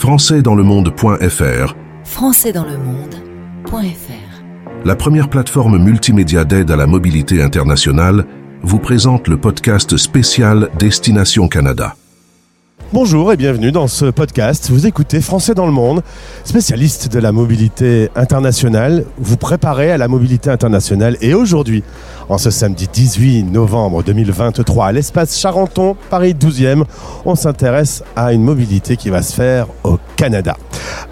françaisdanslemonde.fr françaisdanslemonde.fr La première plateforme multimédia d'aide à la mobilité internationale vous présente le podcast spécial Destination Canada. Bonjour et bienvenue dans ce podcast. Vous écoutez Français dans le monde, spécialiste de la mobilité internationale. Vous préparez à la mobilité internationale et aujourd'hui, en ce samedi 18 novembre 2023 à l'espace Charenton, Paris 12e, on s'intéresse à une mobilité qui va se faire au Canada.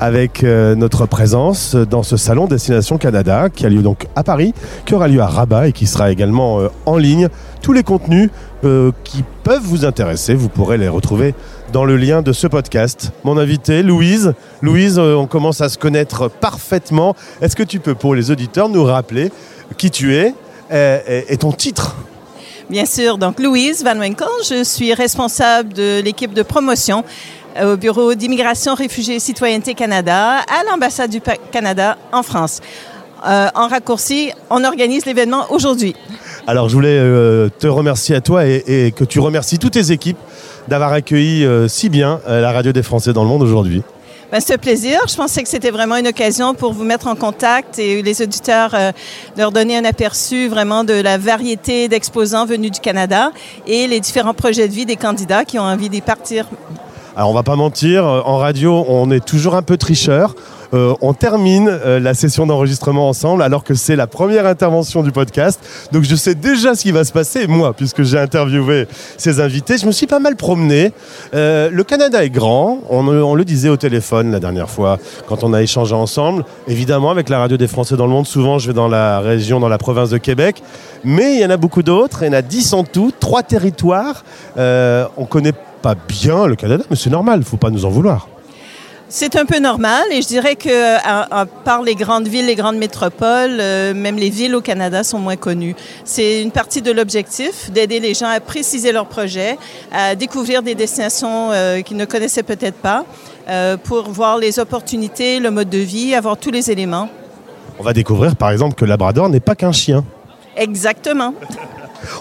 Avec euh, notre présence dans ce salon Destination Canada qui a lieu donc à Paris, qui aura lieu à Rabat et qui sera également euh, en ligne. Tous les contenus euh, qui peuvent vous intéresser, vous pourrez les retrouver dans le lien de ce podcast. Mon invité, Louise. Louise, on commence à se connaître parfaitement. Est-ce que tu peux, pour les auditeurs, nous rappeler qui tu es et, et ton titre Bien sûr. Donc, Louise Van Winkle, je suis responsable de l'équipe de promotion au Bureau d'immigration, réfugiés et citoyenneté Canada à l'ambassade du Canada en France. Euh, en raccourci, on organise l'événement aujourd'hui. Alors, je voulais euh, te remercier à toi et, et, que tu remercies toutes tes équipes d'avoir accueilli euh, si bien euh, la radio des Français dans le monde aujourd'hui. Ben, c'est un plaisir. Je pensais que c'était vraiment une occasion pour vous mettre en contact et les auditeurs euh, leur donner un aperçu vraiment de la variété d'exposants venus du Canada et les différents projets de vie des candidats qui ont envie d'y partir. Alors on va pas mentir, en radio on est toujours un peu tricheur. Euh, on termine euh, la session d'enregistrement ensemble alors que c'est la première intervention du podcast. Donc je sais déjà ce qui va se passer, moi, puisque j'ai interviewé ces invités. Je me suis pas mal promené. Euh, le Canada est grand, on, le disait au téléphone la dernière fois quand on a échangé ensemble. Évidemment, avec la radio des Français dans le monde, souvent je vais dans la région, dans la province de Québec. Mais il y en a beaucoup d'autres, il y en a dix en tout, trois territoires. on connaît pas bien le Canada, mais c'est normal, il faut pas nous en vouloir. C'est un peu normal et je dirais que à, à part les grandes villes, les grandes métropoles, euh, même les villes au Canada sont moins connues. C'est une partie de l'objectif d'aider les gens à préciser leurs projets, à découvrir des destinations euh, qu'ils ne connaissaient peut-être pas, euh, pour voir les opportunités, le mode de vie, avoir tous les éléments. On va découvrir par exemple que Labrador n'est pas qu'un chien. Exactement.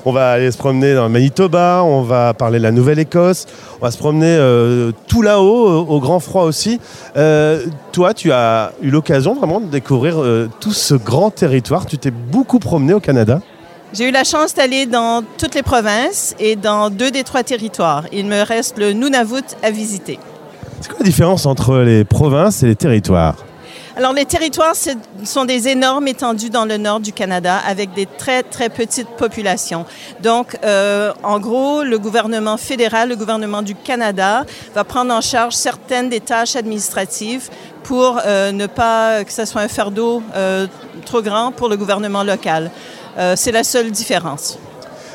On va aller se promener dans le Manitoba, on va parler de la Nouvelle-Écosse, on va se promener euh, tout là-haut, au, au, grand froid aussi. Euh, toi, tu as eu l'occasion vraiment de découvrir euh, tout ce grand territoire. Tu t'es beaucoup promené au Canada j'ai eu la chance d'aller dans toutes les provinces et dans deux des trois territoires. Il me reste le Nunavut à visiter. C'est quoi la différence entre les provinces et les territoires? Alors, les territoires sont des énormes étendues dans le nord du Canada avec des très, très petites populations. Donc, euh, en gros, le gouvernement fédéral, le gouvernement du Canada va prendre en charge certaines des tâches administratives pour euh, ne pas que ce soit un fardeau euh, trop grand pour le gouvernement local. C'est la seule différence.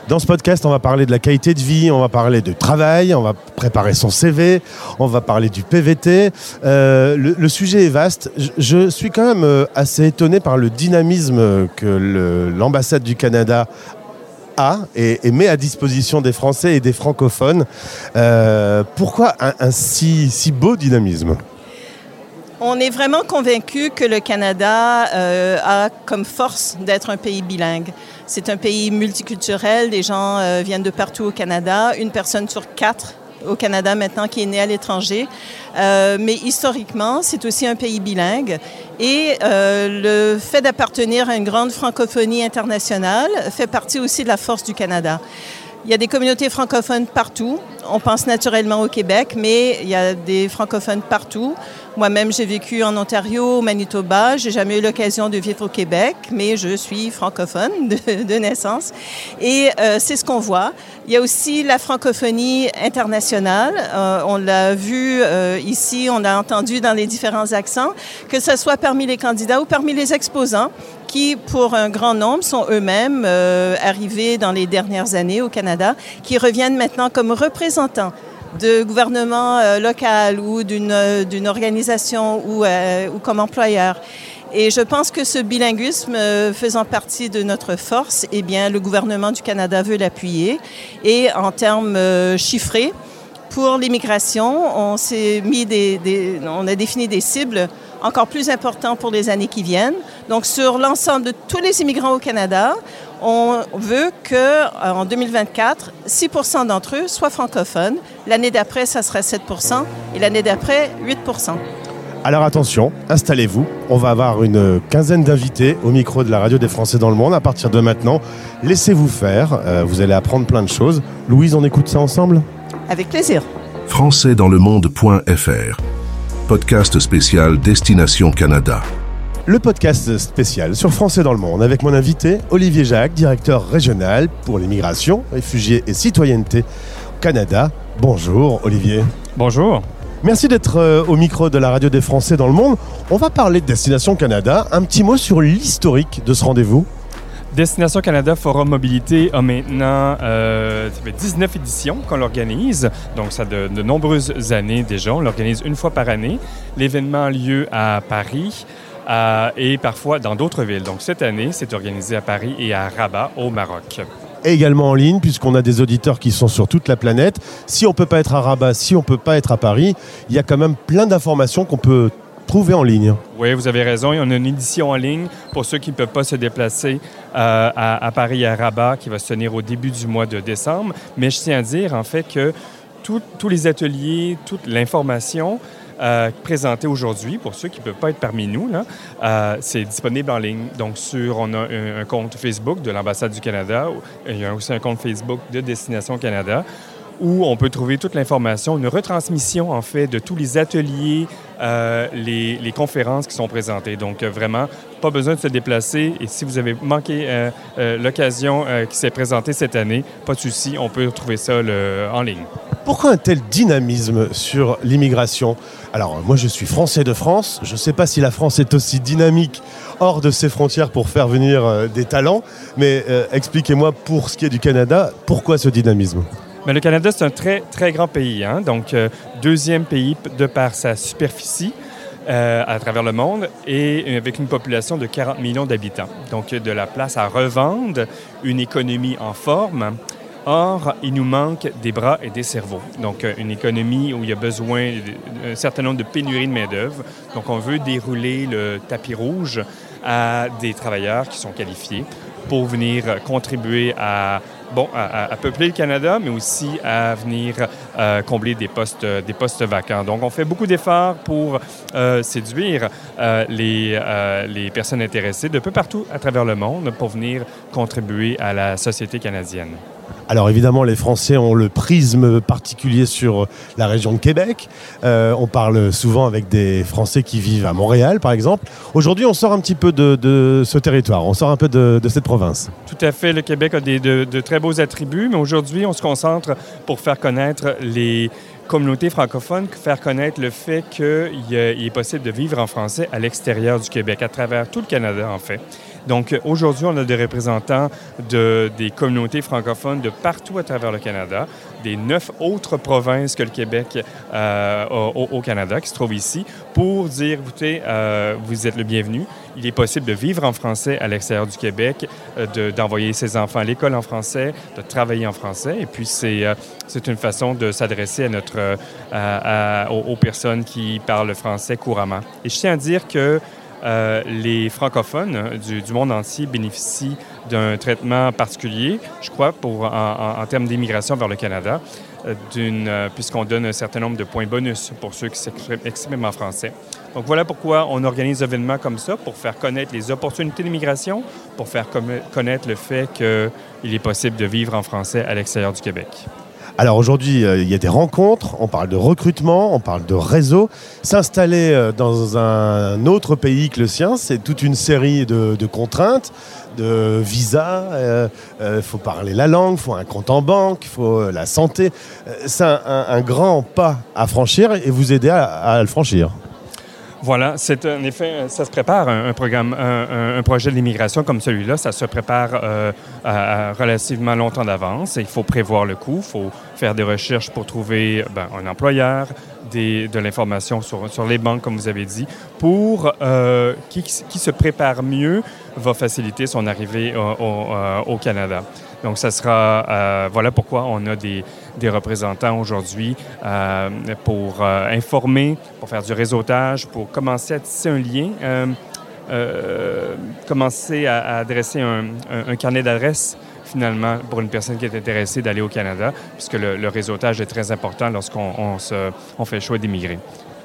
Dans ce podcast, on va parler de la qualité de vie, on va parler de travail, on va préparer son CV, on va parler du PVT. Euh, le, sujet est vaste. Je, suis quand même euh, assez étonné par le dynamisme que l'ambassade du Canada a et, et, met à disposition des Français et des francophones. Euh, pourquoi un, si, beau dynamisme? On est vraiment convaincu que le Canada a comme force d'être un pays bilingue. C'est un pays multiculturel, les gens euh, viennent de partout au Canada, une personne sur quatre au Canada maintenant qui est née à l'étranger. Euh, mais historiquement, c'est aussi un pays bilingue. Et euh, le fait d'appartenir à une grande francophonie internationale fait partie aussi de la force du Canada. Il y a des communautés francophones partout. On pense naturellement au Québec, mais il y a des francophones partout. Moi-même, j'ai vécu en Ontario, au Manitoba. J'ai jamais eu l'occasion de vivre au Québec, mais je suis francophone de, naissance. Et euh, c'est ce qu'on voit. Il y a aussi la francophonie internationale. Euh, on l'a vu euh, ici, on a entendu dans les différents accents, que ce soit parmi les candidats ou parmi les exposants, qui, pour un grand nombre, sont eux-mêmes arrivés dans les dernières années au Canada, qui reviennent maintenant comme représentants de gouvernement euh, local ou d'une euh, organisation ou, euh, ou comme employeur. Et je pense que ce bilinguisme faisant partie de notre force, eh bien, le gouvernement du Canada veut l'appuyer. Et en termes chiffrés, pour l'immigration, on s'est mis des, on a défini des cibles encore plus importantes pour les années qui viennent. Donc, sur l'ensemble de tous les immigrants au Canada, On veut qu'en 2024, 6% d'entre eux soient francophones. L'année d'après, ça sera 7% et l'année d'après, 8% alors attention, installez-vous. On va avoir une quinzaine d'invités au micro de la radio des Français dans le monde à partir de maintenant. Laissez-vous faire, euh, vous allez apprendre plein de choses. Louise, on écoute ça ensemble? Avec plaisir. françaisdanslemonde.fr Podcast spécial Destination Canada. Le podcast spécial sur Français dans le monde avec mon invité Olivier Jacques, directeur régional pour l'immigration, réfugiés et citoyenneté au Canada. Bonjour Olivier. Bonjour. Merci d'être euh, au micro de la radio des Français dans le monde. On va parler de Destination Canada. Un petit mot sur l'historique de ce rendez-vous. Destination Canada Forum Mobilité a maintenant euh, 19 éditions qu'on l'organise. Donc, ça de, de nombreuses années déjà. On l'organise une fois par année. L'événement a lieu à Paris euh, et parfois dans d'autres villes. Donc, cette année, c'est organisé à Paris et à Rabat, au Maroc également en ligne, puisqu'on a des auditeurs qui sont sur toute la planète. Si on ne peut pas être à Rabat, si on ne peut pas être à Paris, il y a quand même plein d'informations qu'on peut trouver en ligne. Oui, vous avez raison. On a une édition en ligne pour ceux qui ne peuvent pas se déplacer euh, à, Paris et à Rabat, qui va se tenir au début du mois de décembre. Mais je tiens à dire, en fait, que tous les ateliers, toute l'information euh, présenté aujourd'hui, pour ceux qui ne peuvent pas être parmi nous, euh, c'est disponible en ligne. Donc, sur, on a un, compte Facebook de l'ambassade du Canada. Il y a aussi un compte Facebook de Destination Canada où on peut trouver toute l'information, une retransmission en fait de tous les ateliers, euh, les, conférences qui sont présentées. Donc vraiment, pas besoin de se déplacer. Et si vous avez manqué l'occasion qui s'est présentée cette année, pas de souci, on peut trouver ça en ligne. Pourquoi un tel dynamisme sur l'immigration? Alors, moi, je suis français de France. Je ne sais pas si la France est aussi dynamique hors de ses frontières pour faire venir euh, des talents, mais euh, expliquez-moi, pour ce qui est du Canada, pourquoi ce dynamisme? Mais le Canada, c'est un très, très grand pays. Hein? Donc, euh, deuxième pays de par sa superficie. à travers le monde et avec une population de 40 millions d'habitants. Donc, de la place à revendre, une économie en forme. Or, il nous manque des bras et des cerveaux. Donc, euh, une économie où il y a besoin d'un certain nombre de pénuries de main-d'œuvre. Donc, on veut dérouler le tapis rouge à des travailleurs qui sont qualifiés pour venir contribuer à, bon, à, peupler le Canada, mais aussi à venir euh, combler des postes, des postes vacants. Donc, on fait beaucoup d'efforts pour euh, séduire les, les personnes intéressées de peu partout à travers le monde pour venir contribuer à la société canadienne. Alors évidemment, les Français ont le prisme particulier sur la région de Québec. Euh, on parle souvent avec des Français qui vivent à Montréal, par exemple. Aujourd'hui, on sort un petit peu de, ce territoire, on sort un peu de, cette province. Tout à fait. Le Québec a des, de, très beaux attributs, mais aujourd'hui, on se concentre pour faire connaître les communautés francophones, faire connaître le fait qu'il est possible de vivre en français à l'extérieur du Québec, à travers tout le Canada, en fait. Donc aujourd'hui, on a des représentants de, des communautés francophones de partout à travers le Canada, des neuf autres provinces que le Québec euh, au, Canada qui se trouvent ici, pour dire, écoutez, euh, vous êtes le bienvenu. Il est possible de vivre en français à l'extérieur du Québec, euh, d'envoyer ses enfants à l'école en français, de travailler en français. Et puis, c'est c'est une façon de s'adresser à notre, aux, aux personnes qui parlent le français couramment. Et je tiens à dire que euh, les francophones du, monde entier bénéficient d'un traitement particulier, je crois, pour, en, termes d'immigration vers le Canada, euh, euh, puisqu'on donne un certain nombre de points bonus pour ceux qui s'expriment en français. Donc voilà pourquoi on organise des événements comme ça, pour faire connaître les opportunités d'immigration, pour faire connaître le fait qu'il est possible de vivre en français à l'extérieur du Québec. Alors aujourd'hui, euh, il y a des rencontres, on parle de recrutement, on parle de réseau. S'installer euh, dans un autre pays que le sien, c'est toute une série de, contraintes, de visas. Il euh, faut parler la langue, il faut un compte en banque, il faut la santé. c'est un, grand pas à franchir et vous aider à le franchir. Voilà, c'est en effet, ça se prépare un, programme, un, projet d'immigration comme celui-là, ça se prépare euh, relativement longtemps d'avance. Il faut prévoir le coût, il faut faire des recherches pour trouver ben, un employeur, des, de l'information sur, sur, les banques, comme vous avez dit, pour euh, qui, qui, se prépare mieux va faciliter son arrivée au, euh, au Canada. Donc, ça sera, voilà pourquoi on a des, des représentants aujourd'hui euh, pour euh, informer, pour faire du réseautage, pour commencer à tisser un lien. Euh, commencer à, adresser un, un carnet d'adresses finalement pour une personne qui est intéressée d'aller au Canada, puisque le, réseautage est très important lorsqu'on on fait le choix d'immigrer.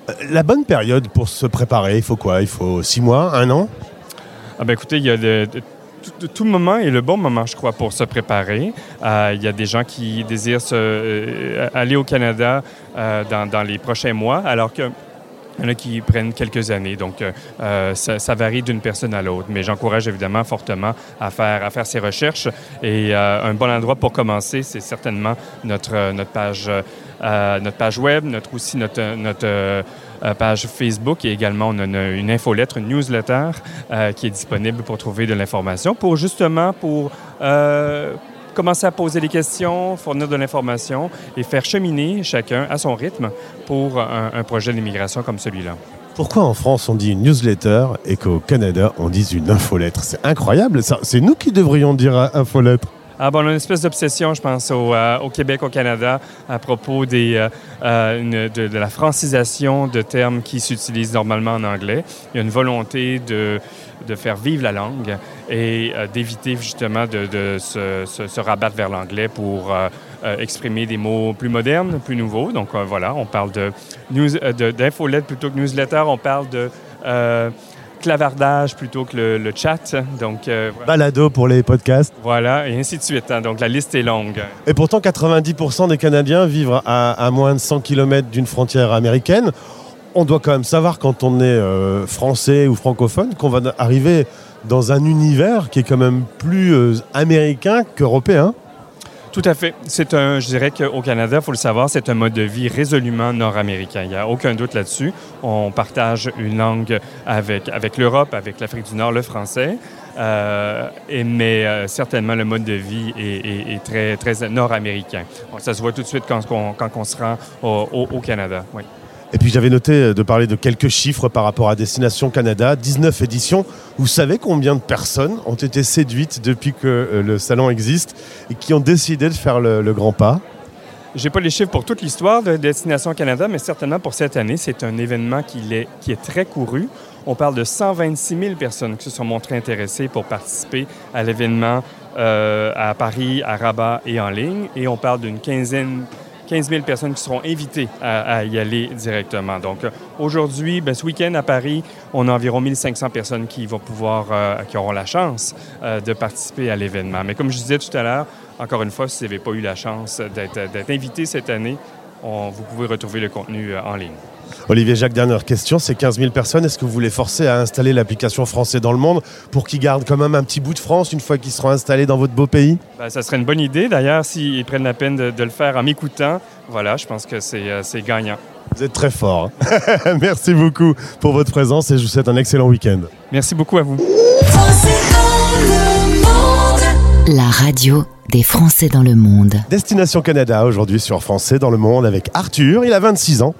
Euh, la bonne période pour se préparer, il faut quoi? Il faut six mois, un an? Ah ben écoutez, il y a de, tout moment est le bon moment, je crois, pour se préparer. Euh, il y a des gens qui désirent euh, aller au Canada dans, dans, les prochains mois, alors que il y en a qui prennent quelques années, donc euh, euh, ça, varie d'une personne à l'autre. Mais j'encourage évidemment fortement à faire, à faire ces recherches. Et euh, un bon endroit pour commencer, c'est certainement notre, notre, page, notre page web, notre, aussi notre page Facebook et également on a une, infolettre, une newsletter qui est disponible pour trouver de l'information, pour justement pour commencer à poser des questions, fournir de l'information et faire cheminer chacun à son rythme pour un, projet d'immigration comme celui-là. Pourquoi en France on dit une newsletter et qu'au Canada on dit une infolettre? C'est incroyable, c'est nous qui devrions dire infolettre. Ah bon, on a une espèce d'obsession, je pense, au, euh, Québec, au Canada, à propos euh, euh, de, la francisation de termes qui s'utilisent normalement en anglais. Il y a une volonté de, faire vivre la langue et d'éviter justement de, se, rabattre vers l'anglais pour exprimer des mots plus modernes, plus nouveaux. Donc voilà, on parle de d'infolette plutôt que newsletter, on parle de clavardage plutôt que le, chat. Donc, euh, Balado pour les podcasts. Voilà, et ainsi de suite. Hein. Donc la liste est longue. Et pourtant, 90% des Canadiens vivent à, moins de 100 km d'une frontière américaine. On doit quand même savoir quand on est euh, français ou francophone qu'on va arriver dans un univers qui est quand même plus euh, américain qu'européen. Tout à fait. C'est un, je dirais qu'au Canada, il faut le savoir, c'est un mode de vie résolument nord-américain. Il n'y a aucun doute là-dessus. On partage une langue avec, avec l'Europe, avec l'Afrique du Nord, le français. Euh, et, mais euh, certainement, le mode de vie est, très, très nord-américain. ça se voit tout de suite quand, quand on se rend au, au Canada. Oui. Et puis j'avais noté euh, de parler de quelques chiffres par rapport à Destination Canada, 19 éditions. Vous savez combien de personnes ont été séduites depuis que euh, le salon existe et qui ont décidé de faire le, grand pas? J'ai pas les chiffres pour toute l'histoire de Destination Canada, mais certainement pour cette année, c'est un événement qui est, qui est très couru. On parle de 126 000 personnes qui se sont montrées intéressées pour participer à l'événement euh, à Paris, à Rabat et en ligne. Et on parle d'une quinzaine 15 000 personnes qui seront invitées à, y aller directement. Donc aujourd'hui, ben, ce week-end à Paris, on a environ 1500 personnes qui vont pouvoir, euh, qui auront la chance euh, de participer à l'événement. Mais comme je disais tout à l'heure, encore une fois, si vous n'avez pas eu la chance d'être invité cette année, vous pouvez retrouver le contenu euh, en ligne. Olivier Jacques, dernière question. Ces 15 000 personnes, est-ce que vous les forcez à installer l'application Français dans le monde pour qu'ils gardent quand même un petit bout de France une fois qu'ils seront installés dans votre beau pays? Ben, Ça serait une bonne idée. D'ailleurs, s'ils prennent la peine de, le faire en m'écoutant, voilà, je pense que c'est euh, gagnant. Vous êtes très fort. Hein. Merci beaucoup pour votre présence et je vous souhaite un excellent week-end. Merci beaucoup à vous. La radio des Français dans le monde. Destination Canada aujourd'hui sur Français dans le monde avec Arthur. Il a 26 ans.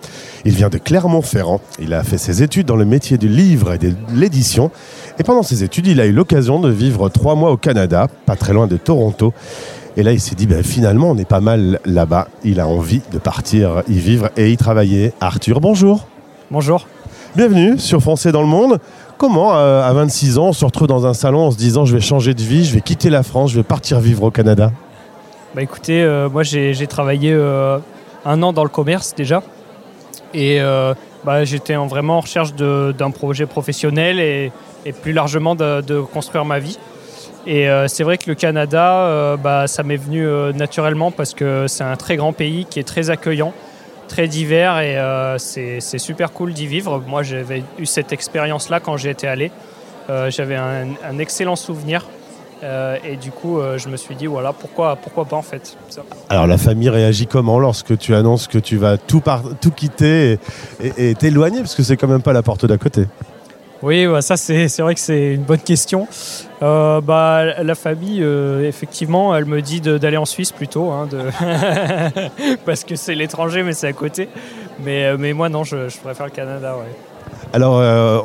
Il vient de Clermont-Ferrand. Il a fait ses études dans le métier du livre et de l'édition. Et pendant ses études, il a eu l'occasion de vivre trois mois au Canada, pas très loin de Toronto. Et là, il s'est dit, ben, finalement, on est pas mal là-bas. Il a envie de partir y vivre et y travailler. Arthur, bonjour. Bonjour. Bienvenue sur Français dans le monde. Comment, euh, à 26 ans, on se retrouve dans un salon en se disant je vais changer de vie, je vais quitter la France, je vais partir vivre au Canada? Bah écoutez, euh, moi j'ai travaillé euh, un an dans le commerce déjà. Et bah, j'étais vraiment en recherche d'un projet professionnel et, plus largement de, construire ma vie. Et c'est vrai que le Canada, bah, ça m'est venu naturellement parce que c'est un très grand pays qui est très accueillant très divers et euh, c'est super cool d'y vivre. Moi, j'avais eu cette expérience-là quand j'y étais allé. Euh, j'avais un, excellent souvenir. Euh, et du coup, je me suis dit, voilà, pourquoi, pourquoi pas en fait. Alors, la famille réagit comment lorsque tu annonces que tu vas tout, tout quitter et t'éloigner? Parce que c'est quand même pas la porte d'à côté. Oui, bah, ça c'est vrai que c'est une bonne question. Euh, bah, la famille, euh, effectivement, elle me dit d'aller en Suisse plutôt, hein, parce que c'est l'étranger, mais c'est à côté. Mais, euh, mais moi non, je, préfère le Canada. Alors,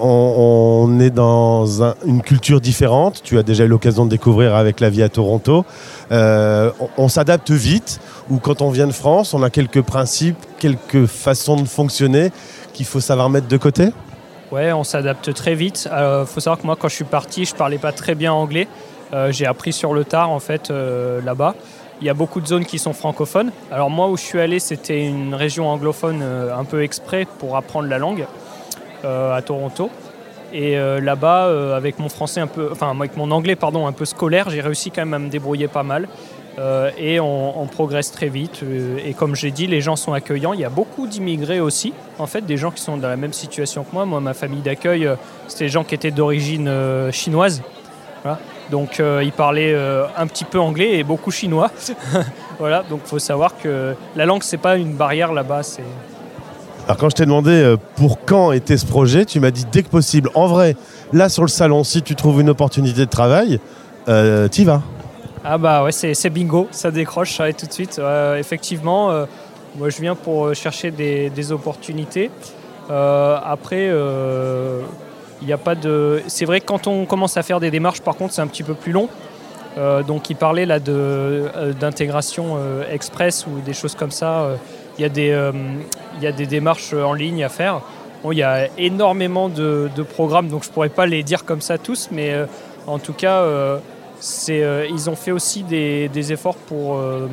on, est dans une culture différente. Tu as déjà eu l'occasion de découvrir avec la vie à Toronto. on s'adapte vite, ou quand on vient de France, on a quelques principes, quelques façons de fonctionner qu'il faut savoir mettre de côté? Ouais, on s'adapte très vite. Il euh, faut savoir que moi, quand je suis parti, je parlais pas très bien anglais. Euh, j'ai appris sur le tard, en fait, euh, là-bas. Il y a beaucoup de zones qui sont francophones. Alors moi, où je suis allé, c'était une région anglophone un peu exprès pour apprendre la langue à Toronto. Et là-bas, avec mon français un peu, avec mon anglais pardon un peu scolaire, j'ai réussi quand même à me débrouiller pas mal. Euh, et on, progresse très vite. Euh, et comme j'ai dit, les gens sont accueillants. Il y a beaucoup d'immigrés aussi, en fait, des gens qui sont dans la même situation que moi. Moi, ma famille d'accueil, euh, c'était des gens qui étaient d'origine chinoise. Donc, ils parlaient un petit peu anglais et beaucoup chinois. voilà. Donc, il faut savoir que la langue, c'est pas une barrière là-bas. Alors, quand je t'ai demandé pour quand était ce projet, tu m'as dit dès que possible. En vrai, là, sur le salon, si tu trouves une opportunité de travail, tu y vas. Ah bah ouais, c'est bingo, ça décroche, ça tout de suite. effectivement, euh, moi je viens pour euh, chercher des, opportunités. Euh, après, il n'y a pas de. C'est vrai que quand on commence à faire des démarches, par contre, c'est un petit peu plus long. donc, il parlait là d'intégration express ou des choses comme ça. Il y, a des, y a des démarches en ligne à faire. Bon, il y a énormément de, de, programmes, donc je pourrais pas les dire comme ça tous, mais en tout cas, euh, ils ont fait aussi des, efforts pour, euh,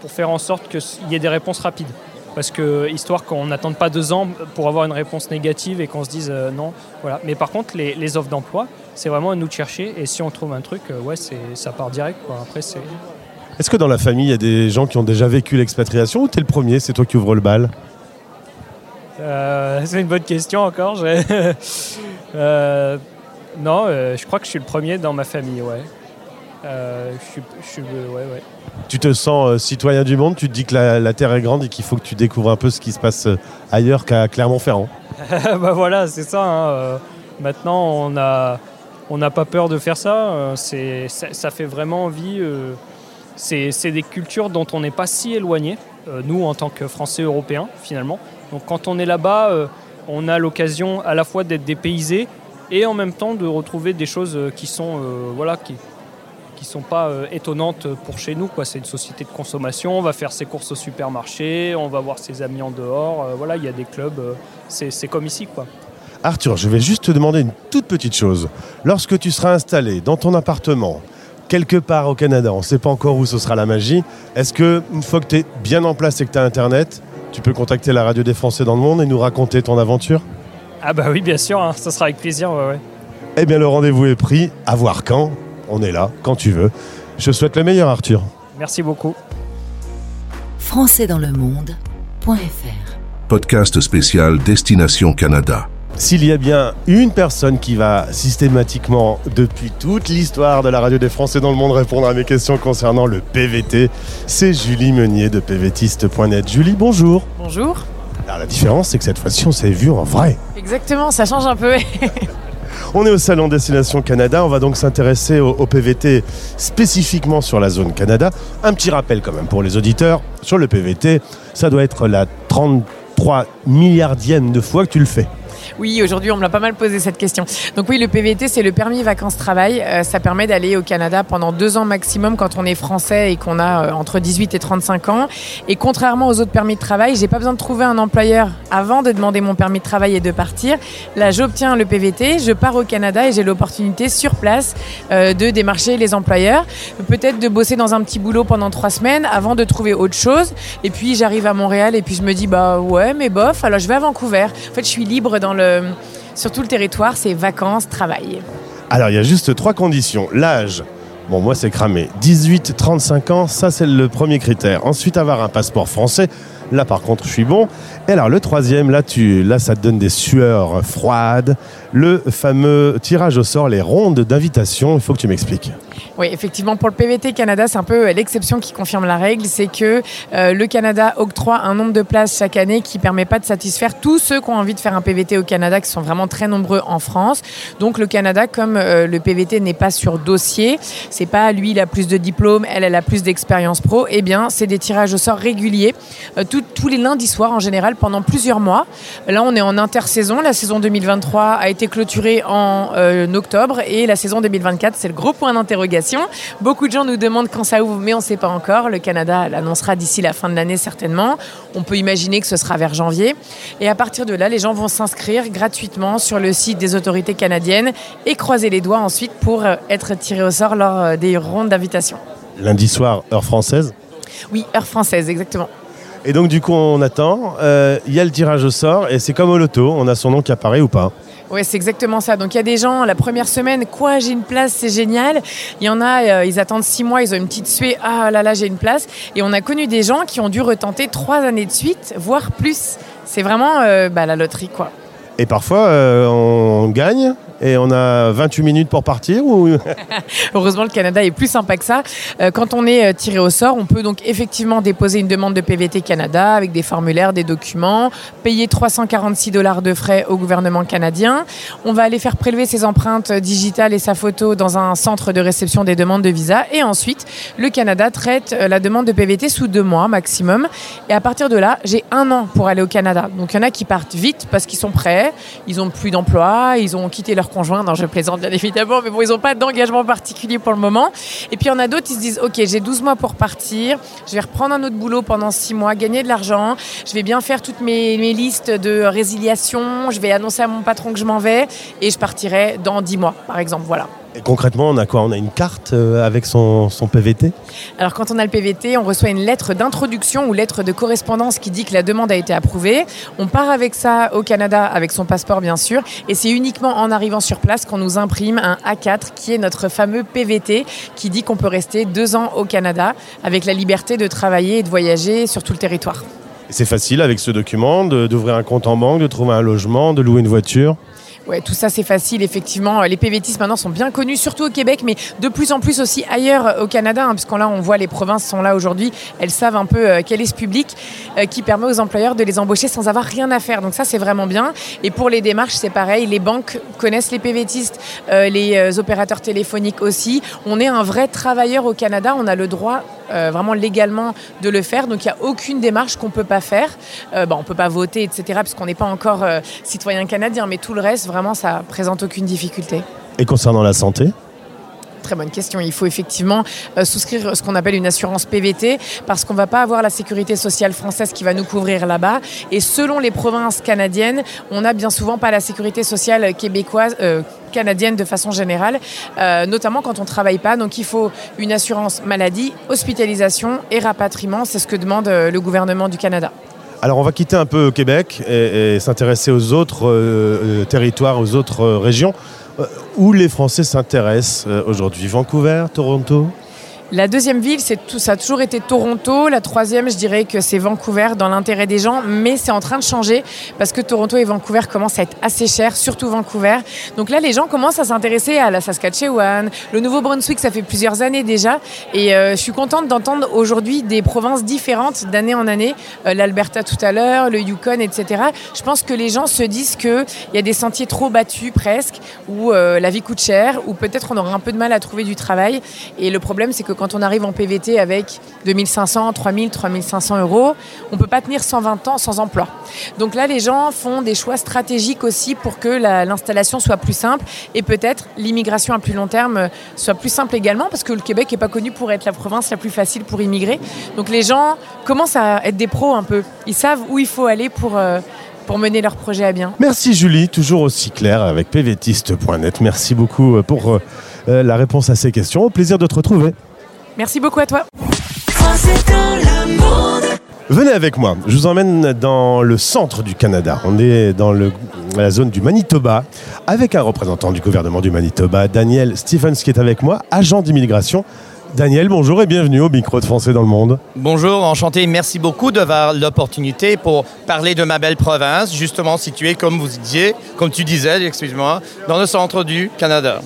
pour faire en sorte qu'il y ait des réponses rapides. Parce que, histoire qu'on n'attende pas deux ans pour avoir une réponse négative et qu'on se dise euh, non. Voilà. Mais par contre, les, offres d'emploi, c'est vraiment à nous de chercher. Et si on trouve un truc, ouais, ça part direct. Après, c'est. Est-ce que dans la famille, il y a des gens qui ont déjà vécu l'expatriation ou tu es le premier C'est toi qui ouvres le bal? C'est une bonne question encore. non, je crois que je suis le premier dans ma famille, ouais. Euh, tu te sens euh, citoyen du monde, tu te dis que la, Terre est grande et qu'il faut que tu découvres un peu ce qui se passe euh, ailleurs qu'à Clermont-Ferrand. bah voilà, c'est ça. Hein, maintenant, on n'a on pas peur de faire ça. C'est, ça, fait vraiment envie. c'est, des cultures dont on n'est pas si éloigné, nous en tant que Français européens finalement. Donc quand on est là-bas, on a l'occasion à la fois d'être dépaysé et en même temps de retrouver des choses qui sont voilà qui, qui sont pas euh, étonnantes pour chez nous. C'est une société de consommation, on va faire ses courses au supermarché, on va voir ses amis en dehors. Euh, voilà, il y a des clubs, euh, c'est comme ici. quoi. Arthur, je vais juste te demander une toute petite chose. Lorsque tu seras installé dans ton appartement, quelque part au Canada, on ne sait pas encore où ce sera la magie, est-ce que une fois que tu es bien en place et que tu as Internet, tu peux contacter la radio des Français dans le monde et nous raconter ton aventure? Ah bah oui, bien sûr, hein, ça sera avec plaisir. Ouais, Eh bien, le rendez-vous est pris. À voir quand on est là quand tu veux. Je souhaite le meilleur, Arthur. Merci beaucoup. Françaisdanslemonde.fr Podcast spécial Destination Canada. S'il y a bien une personne qui va systématiquement, depuis toute l'histoire de la radio des Français dans le monde, répondre à mes questions concernant le PVT, c'est Julie Meunier de pvtiste.net. Julie, bonjour. Bonjour. Alors la différence, c'est que cette fois-ci, on s'est vu en vrai. Exactement, ça change un peu. On est au Salon Destination Canada. On va donc s'intéresser au, PVT spécifiquement sur la zone Canada. Un petit rappel quand même pour les auditeurs. Sur le PVT, ça doit être la 33 milliardienne de fois que tu le fais. Oui, aujourd'hui, on me l'a pas mal posé cette question. Donc oui, le PVT, c'est le permis vacances-travail. Euh, ça permet d'aller au Canada pendant deux ans maximum quand on est français et qu'on a euh, entre 18 et 35 ans. Et contrairement aux autres permis de travail, j'ai pas besoin de trouver un employeur avant de demander mon permis de travail et de partir. Là, j'obtiens le PVT, je pars au Canada et j'ai l'opportunité sur place euh, de démarcher les employeurs, peut-être de bosser dans un petit boulot pendant trois semaines avant de trouver autre chose. Et puis j'arrive à Montréal et puis je me dis bah ouais, mais bof, alors je vais à Vancouver. En fait, je suis libre dans sur tout le territoire, c'est vacances, travail. Alors, il y a juste trois conditions. L'âge, bon, moi, c'est cramé. 18-35 ans, ça, c'est le premier critère. Ensuite, avoir un passeport français. Là, par contre, je suis bon. Et alors, le troisième, là, tu, là, ça te donne des sueurs froides. Le fameux tirage au sort, les rondes d'invitation. Il faut que tu m'expliques. Oui, effectivement, pour le PVT Canada, c'est un peu l'exception qui confirme la règle. C'est que euh, le Canada octroie un nombre de places chaque année qui ne permet pas de satisfaire tous ceux qui ont envie de faire un PVT au Canada, qui sont vraiment très nombreux en France. Donc le Canada, comme euh, le PVT n'est pas sur dossier, c'est pas lui il a plus de diplômes, elle elle a plus d'expérience pro, eh bien c'est des tirages au sort réguliers, euh, tous les lundis soirs en général pendant plusieurs mois. Là on est en intersaison, la saison 2023 a été été clôturé en euh, octobre et la saison 2024, c'est le gros point d'interrogation. Beaucoup de gens nous demandent quand ça ouvre, mais on ne sait pas encore. Le Canada l'annoncera d'ici la fin de l'année certainement. On peut imaginer que ce sera vers janvier. Et à partir de là, les gens vont s'inscrire gratuitement sur le site des autorités canadiennes et croiser les doigts ensuite pour euh, être tirés au sort lors euh, des rondes d'invitation. Lundi soir, heure française? Oui, heure française, exactement. Et donc du coup on attend, euh, il y a le tirage au sort et c'est comme au loto, on a son nom qui apparaît ou pas Oui, c'est exactement ça. Donc il y a des gens, la première semaine, quoi, j'ai une place, c'est génial. Il y en a, euh, ils attendent six mois, ils ont une petite suée, ah là là, j'ai une place. Et on a connu des gens qui ont dû retenter trois années de suite, voire plus. C'est vraiment euh, bah, la loterie, quoi. Et parfois euh, on gagne et on a 28 minutes pour partir Heureusement, le Canada est plus sympa que ça. Euh, quand on est euh, tiré au sort, on peut donc effectivement déposer une demande de PVT Canada avec des formulaires, des documents, payer 346 dollars de frais au gouvernement canadien. On va aller faire prélever ses empreintes digitales et sa photo dans un centre de réception des demandes de visa. Et ensuite, le Canada traite euh, la demande de PVT sous deux mois maximum. Et à partir de là, j'ai un an pour aller au Canada. Donc il y en a qui partent vite parce qu'ils sont prêts, ils ont plus d'emploi, ils ont quitté leur conjoint. Non, je plaisante bien évidemment, mais bon, ils n'ont pas d'engagement particulier pour le moment. Et puis il y en a d'autres, ils se disent, ok, j'ai 12 mois pour partir, je vais reprendre un autre boulot pendant 6 mois, gagner de l'argent, je vais bien faire toutes mes, mes listes de résiliation, je vais annoncer à mon patron que je m'en vais et je partirai dans 10 mois, par exemple. Voilà. Et concrètement on a quoi? On a une carte euh, avec son, son PVT Alors quand on a le PVT, on reçoit une lettre d'introduction ou lettre de correspondance qui dit que la demande a été approuvée. On part avec ça au Canada avec son passeport bien sûr et c'est uniquement en arrivant sur place qu'on nous imprime un A4 qui est notre fameux PVT qui dit qu'on peut rester deux ans au Canada avec la liberté de travailler et de voyager sur tout le territoire. C'est facile avec ce document de- d'ouvrir un compte en banque, de trouver un logement, de louer une voiture? Ouais, tout ça c'est facile effectivement. Les PVTistes maintenant sont bien connus, surtout au Québec, mais de plus en plus aussi ailleurs euh, au Canada, hein, puisqu'on là on voit les provinces sont là aujourd'hui, elles savent un peu euh, quel est ce public euh, qui permet aux employeurs de les embaucher sans avoir rien à faire. Donc ça c'est vraiment bien. Et pour les démarches c'est pareil, les banques connaissent les PVTistes, les opérateurs téléphoniques aussi. On est un vrai travailleur au Canada, on a le droit euh, vraiment légalement de le faire. Donc il n'y a aucune démarche qu'on ne peut pas faire. Euh, bon, on ne peut pas voter, etc., parce qu'on n'est pas encore euh, citoyen canadien, mais tout le reste, vraiment, ça présente aucune difficulté. Et concernant la santé? Très bonne question. Il faut effectivement euh, souscrire ce qu'on appelle une assurance PVT parce qu'on ne va pas avoir la sécurité sociale française qui va nous couvrir là-bas. Et selon les provinces canadiennes, on n'a bien souvent pas la sécurité sociale québécoise. euh, canadienne de façon générale, euh, notamment quand on ne travaille pas. Donc il faut une assurance maladie, hospitalisation et rapatriement. C'est ce que demande le gouvernement du Canada. Alors on va quitter un peu Québec et, s'intéresser aux autres territoires, aux autres régions où les Français s'intéressent euh, aujourd'hui. Vancouver, Toronto? La deuxième ville, c'est ça a toujours été Toronto. La troisième, je dirais que c'est Vancouver dans l'intérêt des gens, mais c'est en train de changer parce que Toronto et Vancouver commencent à être assez chers, surtout Vancouver. Donc là, les gens commencent à s'intéresser à la Saskatchewan, le Nouveau-Brunswick, ça fait plusieurs années déjà. Et euh, je suis contente d'entendre aujourd'hui des provinces différentes d'année en année, Euh, l'Alberta tout à l'heure, le Yukon, etc. Je pense que les gens se disent qu'il y a des sentiers trop battus presque, où euh, la vie coûte cher, où peut-être on aura un peu de mal à trouver du travail. Et le problème, c'est que quand on arrive en PVT avec 2500, 3000, 3500 euros, on ne peut pas tenir 120 ans sans emploi. Donc là, les gens font des choix stratégiques aussi pour que la- l'installation soit plus simple et peut-être l'immigration à plus long terme soit plus simple également parce que le Québec n'est pas connu pour être la province la plus facile pour immigrer. Donc les gens commencent à être des pros un peu. Ils savent où il faut aller pour, euh, pour mener leur projet à bien. Merci Julie, toujours aussi clair avec pvtiste.net. Merci beaucoup pour euh, la réponse à ces questions. Au plaisir de te retrouver. Merci beaucoup à toi. Venez avec moi, je vous emmène dans le centre du Canada. On est dans le- la zone du Manitoba avec un représentant du gouvernement du Manitoba, Daniel Stephens, qui est avec moi, agent d'immigration. Daniel, bonjour et bienvenue au micro de Français dans le monde. Bonjour, enchanté. Merci beaucoup d'avoir l'opportunité pour parler de ma belle province, justement située, comme vous disiez, comme tu disais, excuse-moi, dans le centre du Canada.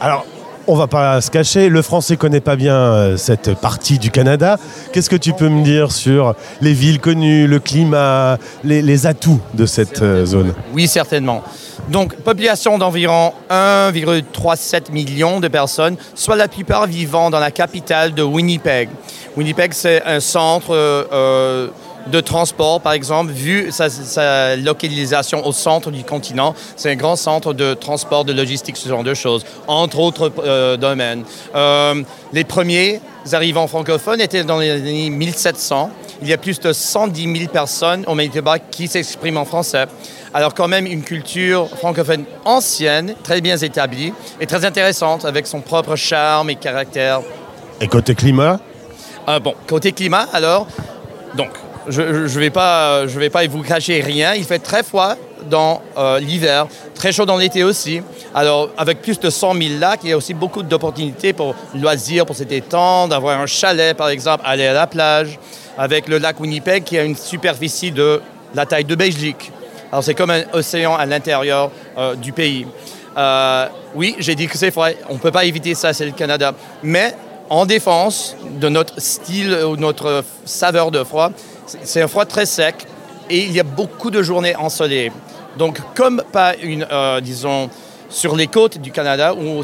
Alors, on va pas se cacher, le français connaît pas bien euh, cette partie du Canada. Qu'est-ce que tu peux me dire sur les villes connues, le climat, les, atouts de cette euh, zone? Oui, certainement. Donc, population d'environ 1,37 million de personnes, soit la plupart vivant dans la capitale de Winnipeg. Winnipeg, c'est un centre euh, de transport, par exemple, vu sa, sa localisation au centre du continent. C'est un grand centre de transport, de logistique, ce genre de choses, entre autres euh, domaines. Euh, les premiers arrivants francophones étaient dans les années 1700. Il y a plus de 110 000 personnes au Manitoba qui s'expriment en français. Alors quand même une culture francophone ancienne, très bien établie et très intéressante avec son propre charme et caractère. Et côté climat? Euh, bon, côté climat, alors, donc, je ne vais, pas, vais pas vous cacher rien. Il fait très froid dans euh, l'hiver, très chaud dans l'été aussi. Alors, avec plus de 100 000 lacs, il y a aussi beaucoup d'opportunités pour loisirs, pour se détendre, avoir un chalet, par exemple, aller à la plage, avec le lac Winnipeg qui a une superficie de la taille de Belgique. Alors, c'est comme un océan à l'intérieur euh, du pays. Euh, oui, j'ai dit que c'est froid. On ne peut pas éviter ça, c'est le Canada. Mais en défense de notre style ou notre saveur de froid, c'est un froid très sec et il y a beaucoup de journées ensoleillées. Donc, comme pas une, euh, disons, sur les côtes du Canada où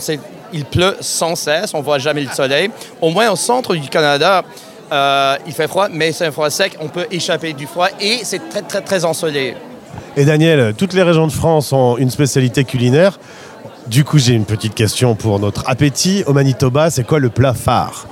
il pleut sans cesse, on voit jamais le soleil, au moins au centre du Canada, euh, il fait froid, mais c'est un froid sec, on peut échapper du froid et c'est très, très, très ensoleillé. Et Daniel, toutes les régions de France ont une spécialité culinaire. Du coup, j'ai une petite question pour notre appétit. Au Manitoba, c'est quoi le plat phare?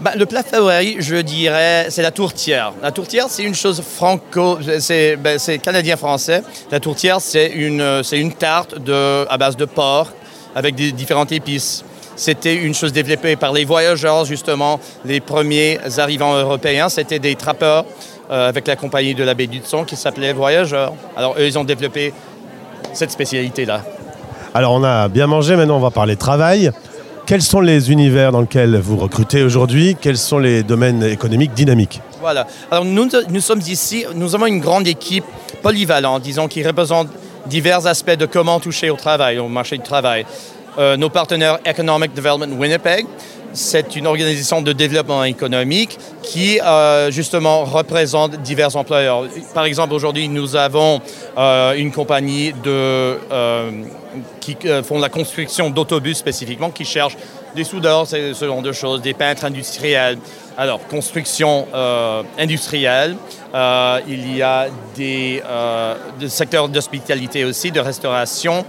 Bah, le plat favori, je dirais, c'est la tourtière. La tourtière, c'est une chose franco, c'est ben, canadien-français. La tourtière, c'est une, c'est une tarte de, à base de porc avec différentes épices. C'était une chose développée par les voyageurs, justement, les premiers arrivants européens. C'était des trappeurs euh, avec la compagnie de la baie d'Hudson qui s'appelait Voyageurs. Alors, eux, ils ont développé cette spécialité-là. Alors, on a bien mangé, maintenant on va parler travail. Quels sont les univers dans lesquels vous recrutez aujourd'hui? Quels sont les domaines économiques dynamiques? Voilà. Alors nous, sommes ici, nous avons une grande équipe polyvalente, disons, qui représente divers aspects de comment toucher au travail, au marché du travail. Euh, nos partenaires Economic Development Winnipeg, c'est une organisation de développement économique qui euh, justement représente divers employeurs. Par exemple, aujourd'hui, nous avons euh, une compagnie de, qui euh, font la construction d'autobus spécifiquement, qui cherchent des soudeurs, ce genre de choses, des peintres industriels. Alors, construction euh, industrielle, euh, il y a des, secteurs d'hospitalité aussi, de restauration,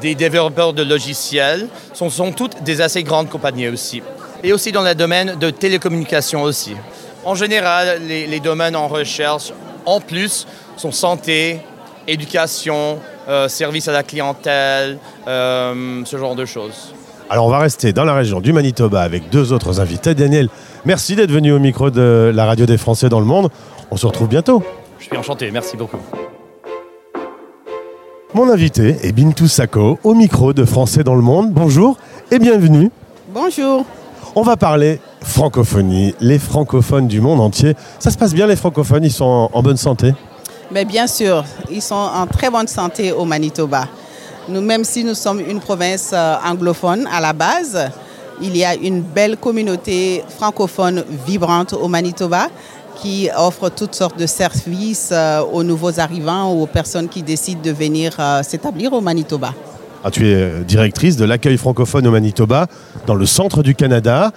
des développeurs de logiciels, ce sont, toutes des assez grandes compagnies aussi et aussi dans le domaine de télécommunications aussi. En général, les, domaines en recherche, en plus, sont santé, éducation, service à la clientèle, euh, ce genre de choses. Alors on va rester dans la région du Manitoba avec deux autres invités. Daniel, merci d'être venu au micro de la radio des Français dans le monde. On se retrouve bientôt. Je suis enchanté, merci beaucoup. Mon invité est Bintou Sako au micro de Français dans le monde. Bonjour et bienvenue. Bonjour. On va parler francophonie, les francophones du monde entier. Ça se passe bien les francophones, ils sont en bonne santé? Mais bien sûr, ils sont en très bonne santé au Manitoba. Nous, même si nous sommes une province euh, anglophone à la base, il y a une belle communauté francophone vibrante au Manitoba qui offre toutes sortes de services euh, aux nouveaux arrivants ou aux personnes qui décident de venir euh, s'établir au Manitoba. Ah, tu es directrice de l'accueil francophone au Manitoba, dans le centre du Canada.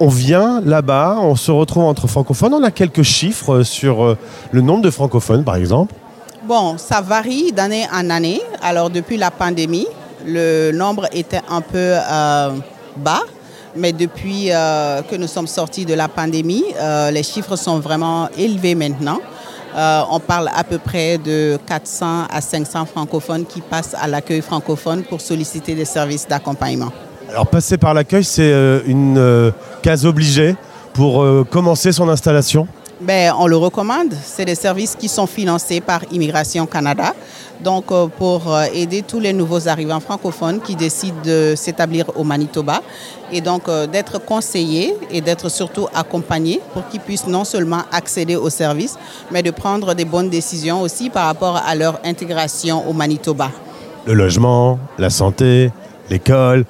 On vient là-bas, on se retrouve entre francophones. On a quelques chiffres sur euh, le nombre de francophones, par exemple. Bon, ça varie d'année en année. Alors, depuis la pandémie, le nombre était un peu euh, bas. Mais depuis euh, que nous sommes sortis de la pandémie, euh, les chiffres sont vraiment élevés maintenant. Euh, on parle à peu près de 400 à 500 francophones qui passent à l'accueil francophone pour solliciter des services d'accompagnement. Alors, passer par l'accueil, c'est euh, une euh, case obligée pour euh, commencer son installation Ben, on le recommande. C'est des services qui sont financés par Immigration Canada. Donc, euh, pour euh, aider tous les nouveaux arrivants francophones qui décident de s'établir au Manitoba et donc euh, d'être conseillés et d'être surtout accompagnés pour qu'ils puissent non seulement accéder aux services, mais de prendre des bonnes décisions aussi par rapport à leur intégration au Manitoba. Le logement, la santé, l'école,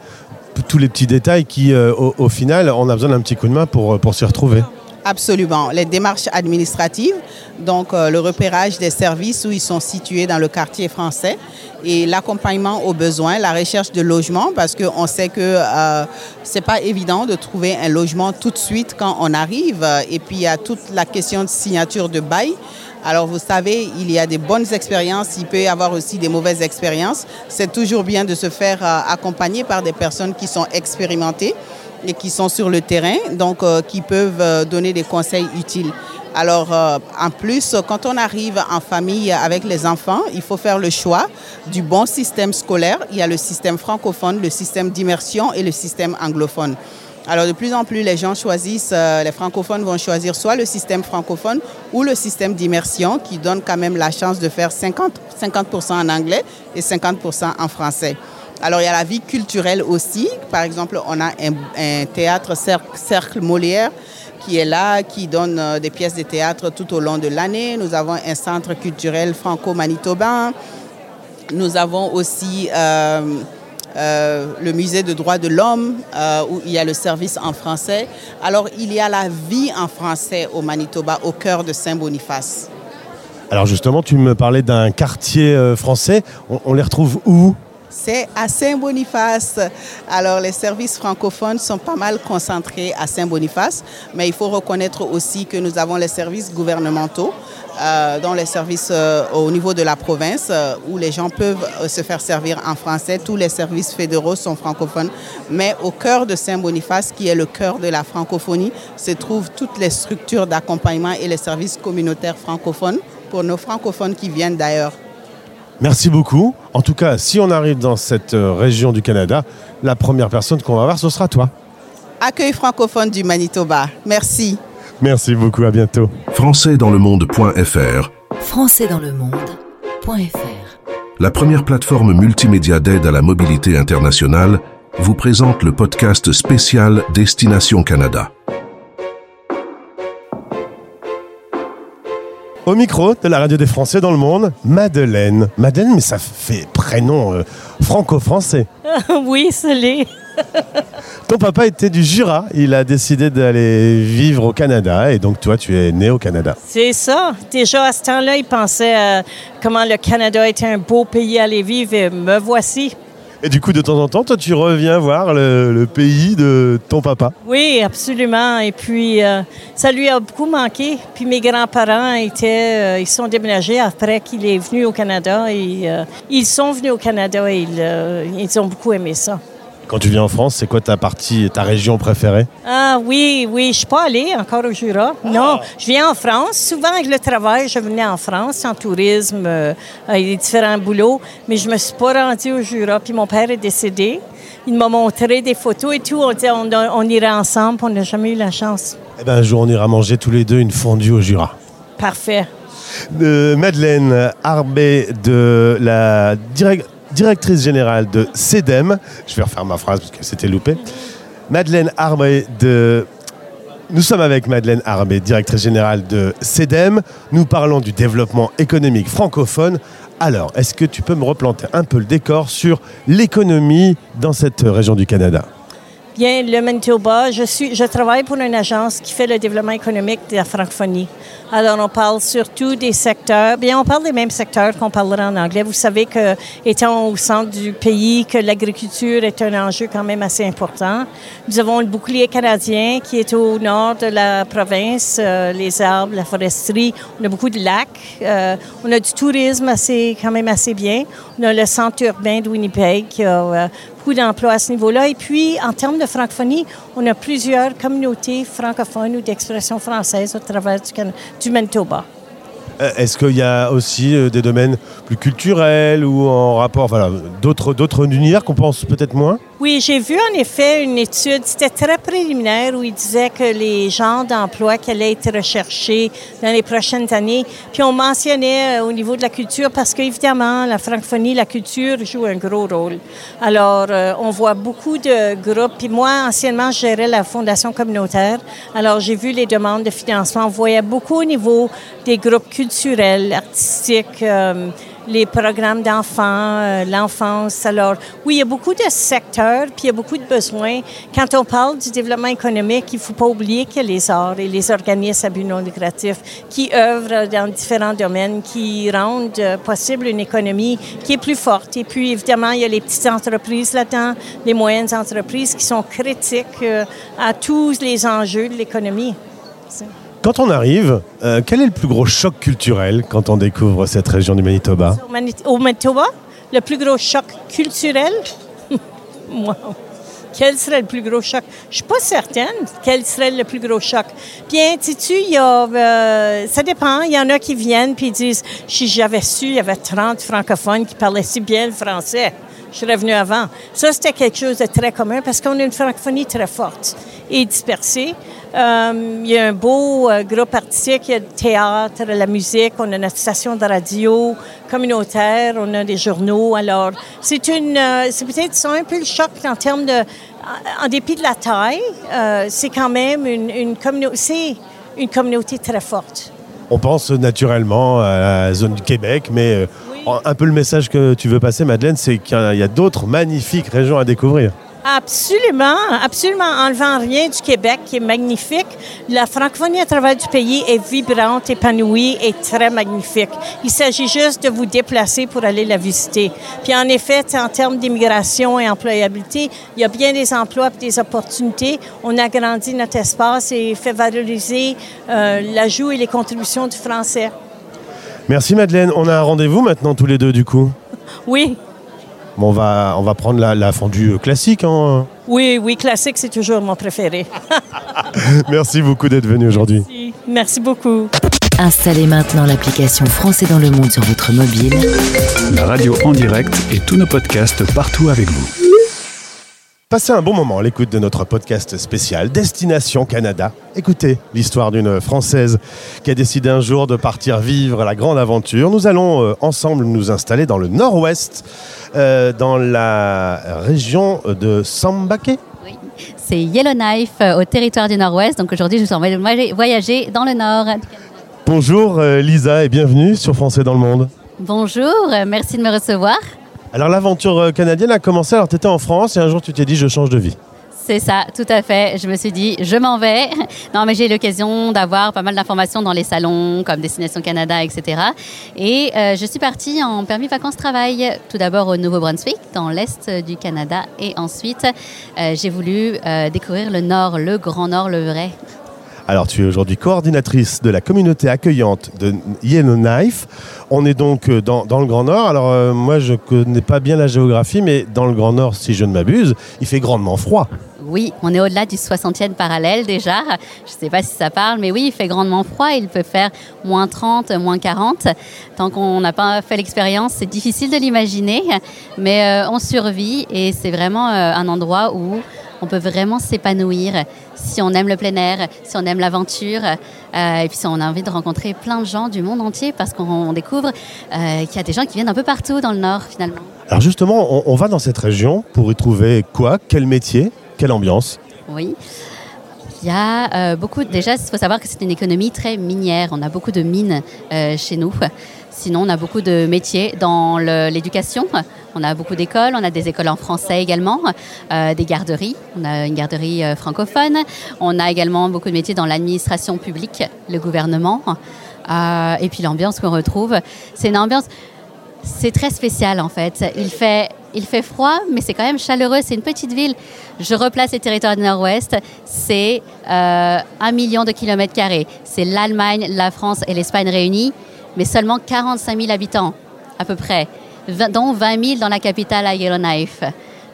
tous les petits détails qui, euh, au, final, on a besoin d'un petit coup de main pour, euh, pour s'y retrouver. Absolument. Les démarches administratives, donc euh, le repérage des services où ils sont situés dans le quartier français et l'accompagnement aux besoins, la recherche de logement, parce qu'on sait que euh, c'est pas évident de trouver un logement tout de suite quand on arrive. Et puis il y a toute la question de signature de bail. Alors vous savez, il y a des bonnes expériences, il peut y avoir aussi des mauvaises expériences. C'est toujours bien de se faire euh, accompagner par des personnes qui sont expérimentées et qui sont sur le terrain, donc euh, qui peuvent euh, donner des conseils utiles. Alors, en plus, quand on arrive en famille avec les enfants, il faut faire le choix du bon système scolaire. Il y a le système francophone, le système d'immersion et le système anglophone. Alors de plus en plus, les gens choisissent, les francophones vont choisir soit le système francophone ou le système d'immersion qui donne quand même la chance de faire 50%, 50 en anglais et 50% en français. Alors il y a la vie culturelle aussi. Par exemple, on a un, théâtre Cercle Molière qui est là, qui donne euh, des pièces de théâtre tout au long de l'année. Nous avons un centre culturel franco-manitobain. Nous avons aussi euh, euh, le musée de droits de l'homme, où il y a le service en français. Alors il y a la vie en français au Manitoba, au cœur de Saint-Boniface. Alors justement, tu me parlais d'un quartier français. on les retrouve où? C'est à Saint-Boniface. Alors, les services francophones sont pas mal concentrés à Saint-Boniface, mais il faut reconnaître aussi que nous avons les services gouvernementaux, euh, dont les services euh, au niveau de la province, euh, où les gens peuvent se faire servir en français. Tous les services fédéraux sont francophones, mais au cœur de Saint-Boniface, qui est le cœur de la francophonie, se trouvent toutes les structures d'accompagnement et les services communautaires francophones pour nos francophones qui viennent d'ailleurs. Merci beaucoup. En tout cas, si on arrive dans cette région du Canada, la première personne qu'on va voir, ce sera toi. Accueil francophone du Manitoba. Merci. Merci beaucoup, à bientôt. Françaisdanslemonde.fr Françaisdanslemonde.fr La première plateforme multimédia d'aide à la mobilité internationale vous présente le podcast spécial Destination Canada. Au micro de la radio des Français dans le monde, Madeleine. Madeleine, mais ça fait prénom euh, franco-français. oui, c'est l'est. Ton papa était du Jura. Il a décidé d'aller vivre au Canada et donc toi, tu es né au Canada. C'est ça. Déjà à ce temps-là, il pensait à comment le Canada était un beau pays à aller vivre et me voici. Et du coup, de temps en temps, toi, tu reviens voir le, pays de ton papa. Oui, absolument. Et puis, euh, ça lui a beaucoup manqué. Puis mes grands-parents étaient, euh, ils sont déménagés après qu'il est venu au Canada. Et, euh, ils sont venus au Canada et ils ont beaucoup aimé ça. Quand tu viens en France, c'est quoi ta partie, ta région préférée? Ah oui, oui, je ne suis pas allée encore au Jura. Non, ah. je viens en France. Souvent avec le travail, je venais en France, en tourisme, euh, avec des différents boulots, mais je ne me suis pas rendue au Jura. Puis mon père est décédé. Il m'a montré des photos et tout. On disait on, on irait ensemble, on n'a jamais eu la chance. Eh bien, un jour, on ira manger tous les deux une fondue au Jura. Parfait. De Madeleine Arbé de la direction directrice générale de CEDEM. Je vais refaire ma phrase parce que c'était loupé. Madeleine Arbé de... Nous sommes avec Madeleine Arbé, directrice générale de CEDEM. Nous parlons du développement économique francophone. Alors, est-ce que tu peux me replanter un peu le décor sur l'économie dans cette région du Canada? Bien, le Manitoba, je, suis, je travaille pour une agence qui fait le développement économique de la francophonie. Alors, on parle surtout des secteurs. Bien, on parle des mêmes secteurs qu'on parlera en anglais. Vous savez que, étant au centre du pays, que l'agriculture est un enjeu quand même assez important. Nous avons le bouclier canadien qui est au nord de la province, euh, les arbres, la foresterie. On a beaucoup de lacs. Euh, on a du tourisme assez, quand même assez bien. On a le centre urbain de Winnipeg qui a euh, beaucoup d'emplois à ce niveau-là. Et puis, en termes de francophonie, on a plusieurs communautés francophones ou d'expression française au travers du, du Manitoba. Euh, est-ce qu'il y a aussi euh, des domaines plus culturels ou en rapport, voilà, d'autres, d'autres univers qu'on pense peut-être moins? Oui, j'ai vu en effet une étude, c'était très préliminaire, où il disait que les genres d'emplois qui allaient être recherchés dans les prochaines années, puis on mentionnait euh, au niveau de la culture, parce qu'évidemment, la francophonie, la culture joue un gros rôle. Alors, euh, on voit beaucoup de groupes, puis moi, anciennement, je gérais la fondation communautaire, alors j'ai vu les demandes de financement, on voyait beaucoup au niveau des groupes culturels, artistiques, euh, les programmes d'enfants, euh, l'enfance. Alors, oui, il y a beaucoup de secteurs, puis il y a beaucoup de besoins. Quand on parle du développement économique, il ne faut pas oublier qu'il y a les arts et les organismes à but non lucratif qui œuvrent dans différents domaines, qui rendent euh, possible une économie qui est plus forte. Et puis, évidemment, il y a les petites entreprises là-dedans, les moyennes entreprises qui sont critiques euh, à tous les enjeux de l'économie. Quand on arrive, euh, quel est le plus gros choc culturel quand on découvre cette région du Manitoba? Au Mani- Au Manitoba, le plus gros choc culturel. Quel serait le plus gros choc? Je ne suis pas certaine quel serait le plus gros choc. Bien, sais-tu, il y a, euh, ça dépend. Il y en a qui viennent puis ils disent, si j'avais su, il y avait 30 francophones qui parlaient si bien le français. Je serais venu avant. Ça, c'était quelque chose de très commun parce qu'on a une francophonie très forte et dispersée. Euh, il y a un beau euh, groupe artistique, il y a le théâtre, la musique, on a notre station de radio communautaire, on a des journaux. Alors, c'est une, euh, c'est peut-être ça, un peu le choc en termes de, en, dépit de la taille, c'est quand même une, une communauté, c'est une communauté très forte. On pense naturellement à la zone du Québec, mais un peu le message que tu veux passer, Madeleine, c'est qu'il y a d'autres magnifiques régions à découvrir. Absolument, absolument. Enlevant rien du Québec, qui est magnifique, la francophonie à travers du pays est vibrante, épanouie et très magnifique. Il s'agit juste de vous déplacer pour aller la visiter. Puis en effet, en termes d'immigration et employabilité, il y a bien des emplois et des opportunités. On a agrandi notre espace et fait valoriser euh, l'ajout et les contributions du français. Merci Madeleine, on a un rendez-vous maintenant tous les deux du coup. Oui, Bon, on, va, on va prendre la, la fondue classique. hein. oui, oui, classique, c'est toujours mon préféré. Merci beaucoup d'être venu aujourd'hui. Merci beaucoup. Installez maintenant l'application Français dans le monde sur votre mobile. La radio en direct et tous nos podcasts partout avec vous. Passez un bon moment à l'écoute de notre podcast spécial Destination Canada. Écoutez l'histoire d'une Française qui a décidé un jour de partir vivre la grande aventure. Nous allons euh, ensemble nous installer dans le nord-ouest, euh, dans la région de Sambake. C'est Yellowknife euh, au territoire du Nord-Ouest. Donc aujourd'hui, je train de voyager dans le Nord. Bonjour Lisa et bienvenue sur Français dans le monde. Bonjour, merci de me recevoir. Alors l'aventure euh, canadienne a commencé, alors tu étais en France et un jour tu t'es dit je change de vie. C'est ça, tout à fait. Je me suis dit, je m'en vais. Non, mais j'ai eu l'occasion d'avoir pas mal d'informations dans les salons, comme Destination Canada, etc. Et euh, je suis partie en permis vacances-travail, tout d'abord au Nouveau-Brunswick, dans l'est du Canada. Et ensuite, euh, j'ai voulu découvrir le Nord, le Grand Nord, le vrai. Alors, tu es aujourd'hui coordinatrice de la communauté accueillante de Yellowknife. On est donc euh, dans, le Grand Nord. Alors, euh, moi, je connais pas bien la géographie, mais dans le Grand Nord, si je ne m'abuse, il fait grandement froid. Oui, on est au-delà du 60e parallèle déjà. Je ne sais pas si ça parle, mais oui, il fait grandement froid. Il peut faire moins 30, moins 40. Tant qu'on n'a pas fait l'expérience, c'est difficile de l'imaginer, mais euh, on survit et c'est vraiment un endroit où on peut vraiment s'épanouir si on aime le plein air, si on aime l'aventure, euh, et puis si on a envie de rencontrer plein de gens du monde entier, parce qu'on découvre euh, qu'il y a des gens qui viennent un peu partout dans le Nord finalement. Alors justement, on, on va dans cette région pour y trouver quoi? Quel métier? Quelle ambiance? Oui. Il y a euh, beaucoup. Déjà, il faut savoir que c'est une économie très minière. On a beaucoup de mines euh, chez nous. Sinon, on a beaucoup de métiers dans l'éducation. On a beaucoup d'écoles. On a des écoles en français également, euh, des garderies. On a une garderie euh, francophone. On a également beaucoup de métiers dans l'administration publique, le gouvernement. Euh, et puis l'ambiance qu'on retrouve, c'est une ambiance. C'est très spécial en fait. Il fait, il fait froid, mais c'est quand même chaleureux. C'est une petite ville. Je replace les territoires du Nord-Ouest. C'est un million de kilomètres carrés. C'est l'Allemagne, la France et l'Espagne réunis, mais seulement 45 000 habitants à peu près, dont 20 000 dans la capitale à Yellowknife.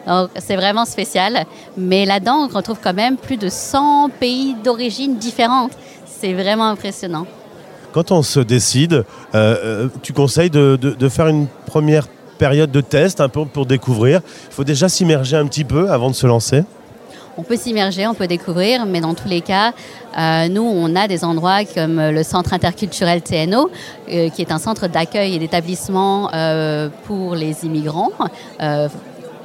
Donc c'est vraiment spécial. Mais là-dedans, on retrouve quand même plus de 100 pays d'origine différentes. C'est vraiment impressionnant. Quand on se décide, euh, euh, tu conseilles de, de- de faire une première période de test un peu pour découvrir. Il faut déjà s'immerger un petit peu avant de se lancer? On peut s'immerger, on peut découvrir, mais dans tous les cas, euh, nous, on a des endroits comme le Centre interculturel TNO, euh, qui est un centre d'accueil et d'établissement euh, pour les immigrants.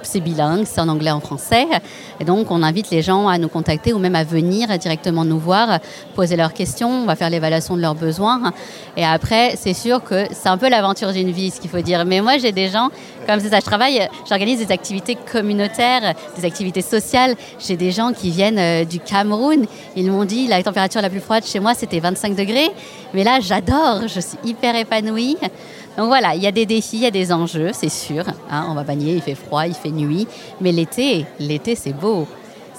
C'est bilingue, c'est en anglais, en français. Et donc, on invite les gens à nous contacter ou même à venir directement nous voir, poser leurs questions. On va faire l'évaluation de leurs besoins. Et après, c'est sûr que c'est un peu l'aventure d'une vie, ce qu'il faut dire. Mais moi, j'ai des gens, comme c'est ça, je travaille, j'organise des activités communautaires, des activités sociales. J'ai des gens qui viennent euh, du Cameroun. Ils m'ont dit la température la plus froide chez moi, c'était 25 degrés. Mais là, j'adore, je suis hyper épanouie. Donc voilà, il y a des défis, il y a des enjeux, c'est sûr. Hein, on va bagner, il fait froid, il fait nuit. Mais l'été, l'été, c'est beau.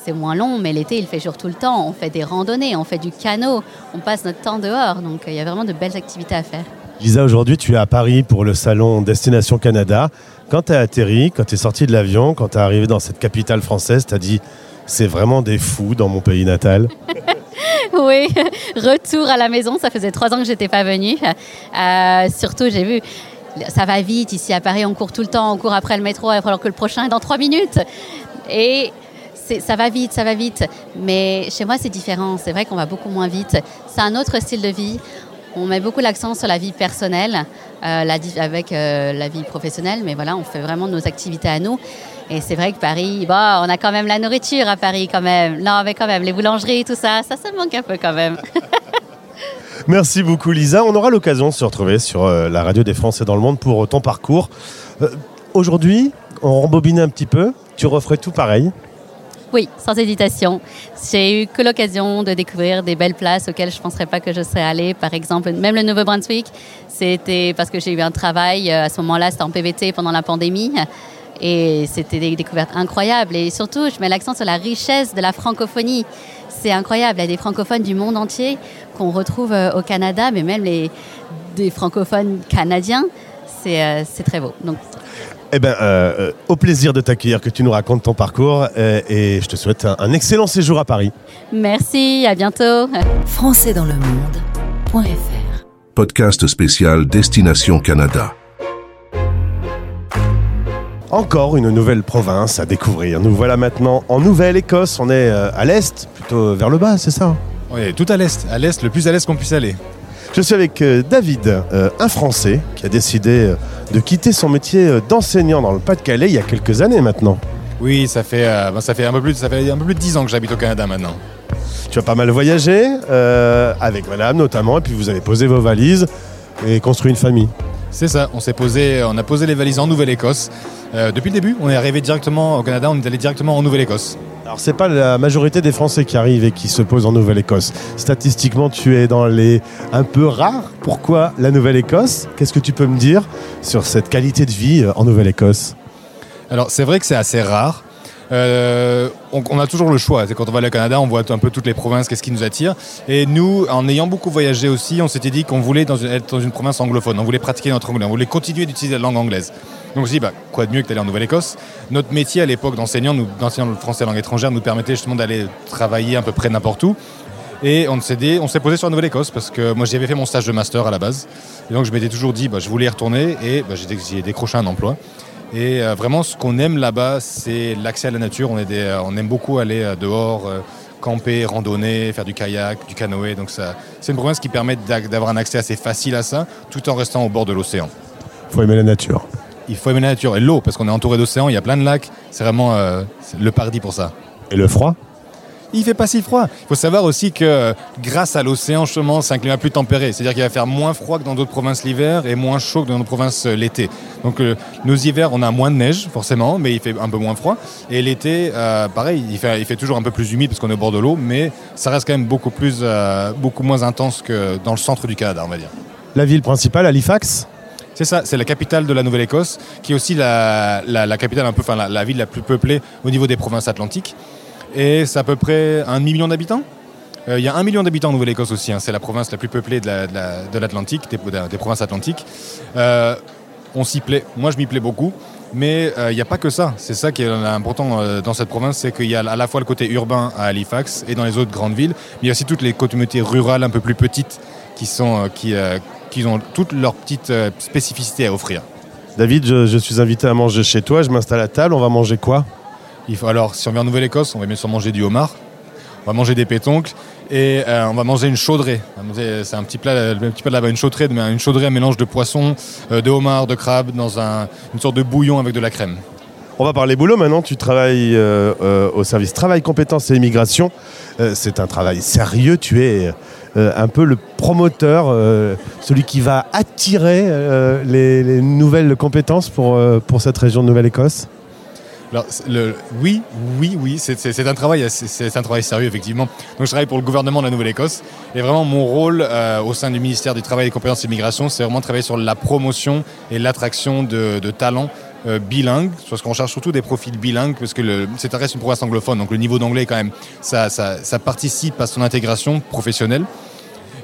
C'est moins long, mais l'été, il fait jour tout le temps. On fait des randonnées, on fait du canot, on passe notre temps dehors. Donc il y a vraiment de belles activités à faire. Lisa, aujourd'hui, tu es à Paris pour le salon Destination Canada. Quand tu as atterri, quand tu es sorti de l'avion, quand tu es arrivé dans cette capitale française, tu as dit c'est vraiment des fous dans mon pays natal oui, retour à la maison. Ça faisait trois ans que j'étais pas venue. Euh, surtout, j'ai vu, ça va vite ici à Paris. On court tout le temps, on court après le métro, alors que le prochain est dans trois minutes. Et ça va vite, ça va vite. Mais chez moi, c'est différent. C'est vrai qu'on va beaucoup moins vite. C'est un autre style de vie. On met beaucoup l'accent sur la vie personnelle, euh, avec euh, la vie professionnelle, mais voilà, on fait vraiment nos activités à nous. Et c'est vrai que Paris, bon, on a quand même la nourriture à Paris quand même. Non, mais quand même, les boulangeries, tout ça, ça, ça manque un peu quand même. Merci beaucoup Lisa. On aura l'occasion de se retrouver sur euh, la radio des Français dans le monde pour ton parcours. Aujourd'hui, on rembobine un petit peu. Tu referais tout pareil oui, sans hésitation. J'ai eu que l'occasion de découvrir des belles places auxquelles je ne penserais pas que je serais allée. Par exemple, même le Nouveau-Brunswick, c'était parce que j'ai eu un travail. Euh, à ce moment-là, c'était en PVT pendant la pandémie. Et c'était des découvertes incroyables. Et surtout, je mets l'accent sur la richesse de la francophonie. C'est incroyable. Il y a des francophones du monde entier qu'on retrouve euh, au Canada, mais même les, des francophones canadiens. C'est c'est très beau. Donc, eh bien, euh, euh, au plaisir de t'accueillir, que tu nous racontes ton parcours euh, et je te souhaite un, un, excellent séjour à Paris. Merci, à bientôt. Français dans le monde.fr Podcast spécial Destination Canada. Encore une nouvelle province à découvrir. Nous voilà maintenant en Nouvelle-Écosse. On est à l'est, plutôt vers le bas, c'est ça Oui, tout à l'est. À l'est, le plus à l'est qu'on puisse aller. Je suis avec euh, David, euh, un Français qui a décidé euh, de quitter son métier d'enseignant dans le Pas-de-Calais il y a quelques années maintenant. Oui, ça fait, ben, ça fait, un, peu plus, ça fait un peu plus de 10 ans que j'habite au Canada maintenant. Tu as pas mal voyagé, avec madame notamment, et puis vous avez posé vos valises et construit une famille. C'est ça, on, s'est posé, on a posé les valises en Nouvelle-Écosse. depuis le début, on est arrivé directement au Canada, on est allé directement en Nouvelle-Écosse. Alors c'est pas la majorité des Français qui arrivent et qui se posent en Nouvelle-Écosse. Statistiquement, tu es dans les un peu rares. Pourquoi la Nouvelle-Écosse? Qu'est-ce que tu peux me dire sur cette qualité de vie euh, en Nouvelle-Écosse? Alors c'est vrai que c'est assez rare. Euh, on, a toujours le choix. Quand on va aller au Canada, on voit un peu toutes les provinces, qu'est-ce qui nous attire. Et nous, en ayant beaucoup voyagé aussi, on s'était dit qu'on voulait être dans une province anglophone. On voulait pratiquer notre anglais. On voulait continuer d'utiliser la langue anglaise. Donc on s'est dit, bah, quoi de mieux que d'aller en Nouvelle-Écosse? Notre métier à l'époque d'enseignant, d'enseignant le français langue étrangère, nous permettait justement d'aller travailler à peu près n'importe où. Et on s'est, on s'est posé sur la Nouvelle-Écosse parce que moi j'avais fait mon stage de master à la base. Et donc je m'étais toujours dit, bah, je voulais y retourner et bah, j'ai décroché un emploi. Et euh, vraiment, ce qu'on aime là-bas, c'est l'accès à la nature. On, est euh, on aime beaucoup aller euh, dehors, camper, randonner, faire du kayak, du canoë. Donc ça, c'est une province qui permet d'avoir un accès assez facile à ça, tout en restant au bord de l'océan. Il faut aimer la nature il faut aimer la nature et l'eau, parce qu'on est entouré d'océans, il y a plein de lacs. C'est vraiment euh, le paradis pour ça. Et le froid? Il fait pas si froid. Il faut savoir aussi que grâce à l'océan, justement, c'est un climat plus tempéré. C'est-à-dire qu'il va faire moins froid que dans d'autres provinces l'hiver et moins chaud que dans d'autres provinces euh, l'été. Donc euh, nos hivers, on a moins de neige, forcément, mais il fait un peu moins froid. Et l'été, pareil, il fait, il fait toujours un peu plus humide parce qu'on est au bord de l'eau, mais ça reste quand même beaucoup, plus, beaucoup moins intense que dans le centre du Canada, on va dire. La ville principale, Halifax? C'est ça, c'est la capitale de la Nouvelle-Écosse, qui est aussi la, capitale, un peu, enfin la, ville la plus peuplée au niveau des provinces atlantiques. Et c'est à peu près un million d'habitants. Euh, il y a un million d'habitants en Nouvelle-Écosse aussi, hein. c'est la province la plus peuplée de l'Atlantique, des, provinces atlantiques. Euh, on s'y plaît, moi je m'y plais beaucoup, mais euh, il n'y a pas que ça. C'est ça qui est important dans cette province, c'est qu'il y a à la fois le côté urbain à Halifax et dans les autres grandes villes, mais il y a aussi toutes les communautés rurales un peu plus petites qui, ont toutes leurs petites spécificités à offrir. David, je, suis invité à manger chez toi, je m'installe à table, on va manger quoi? Il faut, Alors, si on vient en Nouvelle-Écosse, on va bien sûr manger du homard, on va manger des pétoncles et euh, on va manger une chaudrée. C'est un petit plat, un petit plat là-bas, une chaudrée, une chaudrée, mélange de poisson, euh, de homard, de crabe, dans une sorte de bouillon avec de la crème. On va parler boulot maintenant. Tu travailles euh, euh, au service travail, compétences et immigration. C'est un travail sérieux. Tu es un peu le promoteur, celui qui va attirer les, les nouvelles compétences pour, pour cette région de Nouvelle-Écosse. Alors, le- oui, oui, oui, c'est- un travail, c'est un travail sérieux effectivement. Donc je travaille pour le gouvernement de la Nouvelle-Écosse et vraiment mon rôle euh, au sein du ministère du Travail, des compétences et Immigration, c'est vraiment de travailler sur la promotion et l'attraction de, de talents euh, bilingues, parce qu'on cherche surtout des profils bilingues, parce que c'est reste une province anglophone, donc le niveau d'anglais quand même, ça, ça, ça participe à son intégration professionnelle.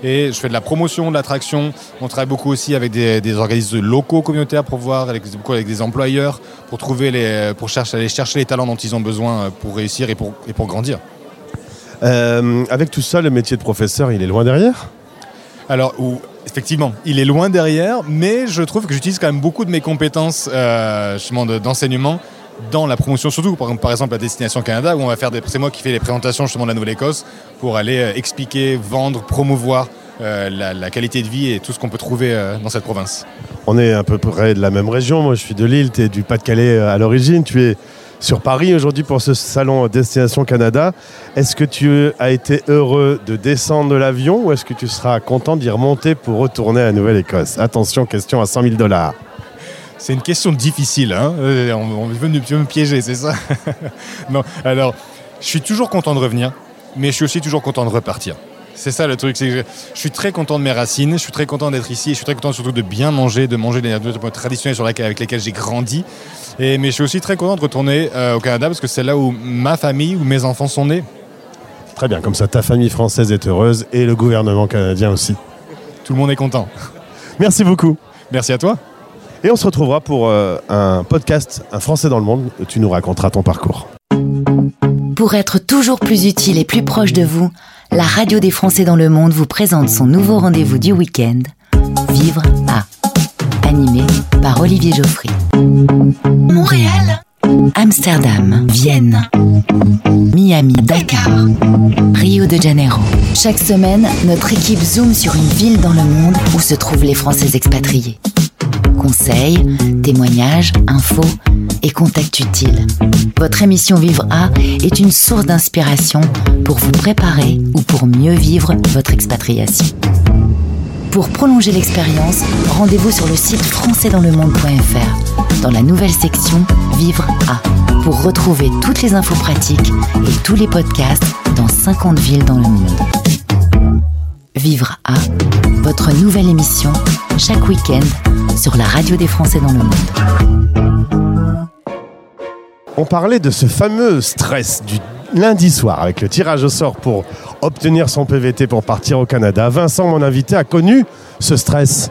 Et je fais de la promotion, de l'attraction. On travaille beaucoup aussi avec des, des organismes locaux communautaires pour voir, avec, beaucoup avec des employeurs, pour trouver les, pour chercher, aller chercher les talents dont ils ont besoin euh, pour réussir et pour, et pour grandir. Euh, avec tout ça, le métier de professeur, il est loin derrière? Alors, ou- effectivement, il est loin derrière, mais je trouve que j'utilise quand même beaucoup de mes compétences euh, d'enseignement dans la promotion, surtout par, exemple à Destination Canada, où on va faire des, c'est moi qui fais les présentations justement de la Nouvelle-Écosse pour aller euh, expliquer, vendre, promouvoir euh, la, qualité de vie et tout ce qu'on peut trouver euh, dans cette province. On est à peu près de la même région. Moi, je suis de Lille, tu es du Pas-de-Calais à l'origine. Tu es sur Paris aujourd'hui pour ce salon Destination Canada. Est-ce que tu as été heureux de descendre de l'avion ou est-ce que tu seras content d'y remonter pour retourner à Nouvelle-Écosse? Attention, question à 100 000 dollars. C'est une question difficile, hein Euh, on, veut me, piéger, c'est ça? Non, alors, je suis toujours content de revenir, mais je suis aussi toujours content de repartir. C'est ça le truc, c'est que je, je suis très content de mes racines, je suis très content d'être ici, et je suis très content surtout de bien manger, de manger les nourritures traditionnelles sur laquelle- avec lesquelles j'ai grandi. Et, mais je suis aussi très content de retourner euh, au Canada parce que c'est là où ma famille, où mes enfants sont nés. Très bien, comme ça ta famille française est heureuse et le gouvernement canadien aussi. Tout le monde est content. Merci beaucoup. Merci à toi. Et on se retrouvera pour euh, un podcast, Un Français dans le monde. Tu nous raconteras ton parcours. Pour être toujours plus utile et plus proche de vous, la radio des Français dans le monde vous présente son nouveau rendez-vous du week-end, Vivre à, animé par Olivier Geoffrey. Montréal, Amsterdam, Vienne, Miami, Dakar, Rio de Janeiro. Chaque semaine, notre équipe zoome sur une ville dans le monde où se trouvent les Français expatriés. Conseils, témoignages, infos et contacts utiles. Votre émission Vivre A est une source d'inspiration pour vous préparer ou pour mieux vivre votre expatriation. Pour prolonger l'expérience, rendez-vous sur le site françaisdanslemonde.fr dans la nouvelle section Vivre A pour retrouver toutes les infos pratiques et tous les podcasts dans 50 villes dans le monde. Vivre A, votre nouvelle émission chaque week-end sur la radio des Français dans le monde. On parlait de ce fameux stress du lundi soir avec le tirage au sort pour obtenir son PVT pour partir au Canada. Vincent, mon invité, a connu ce stress.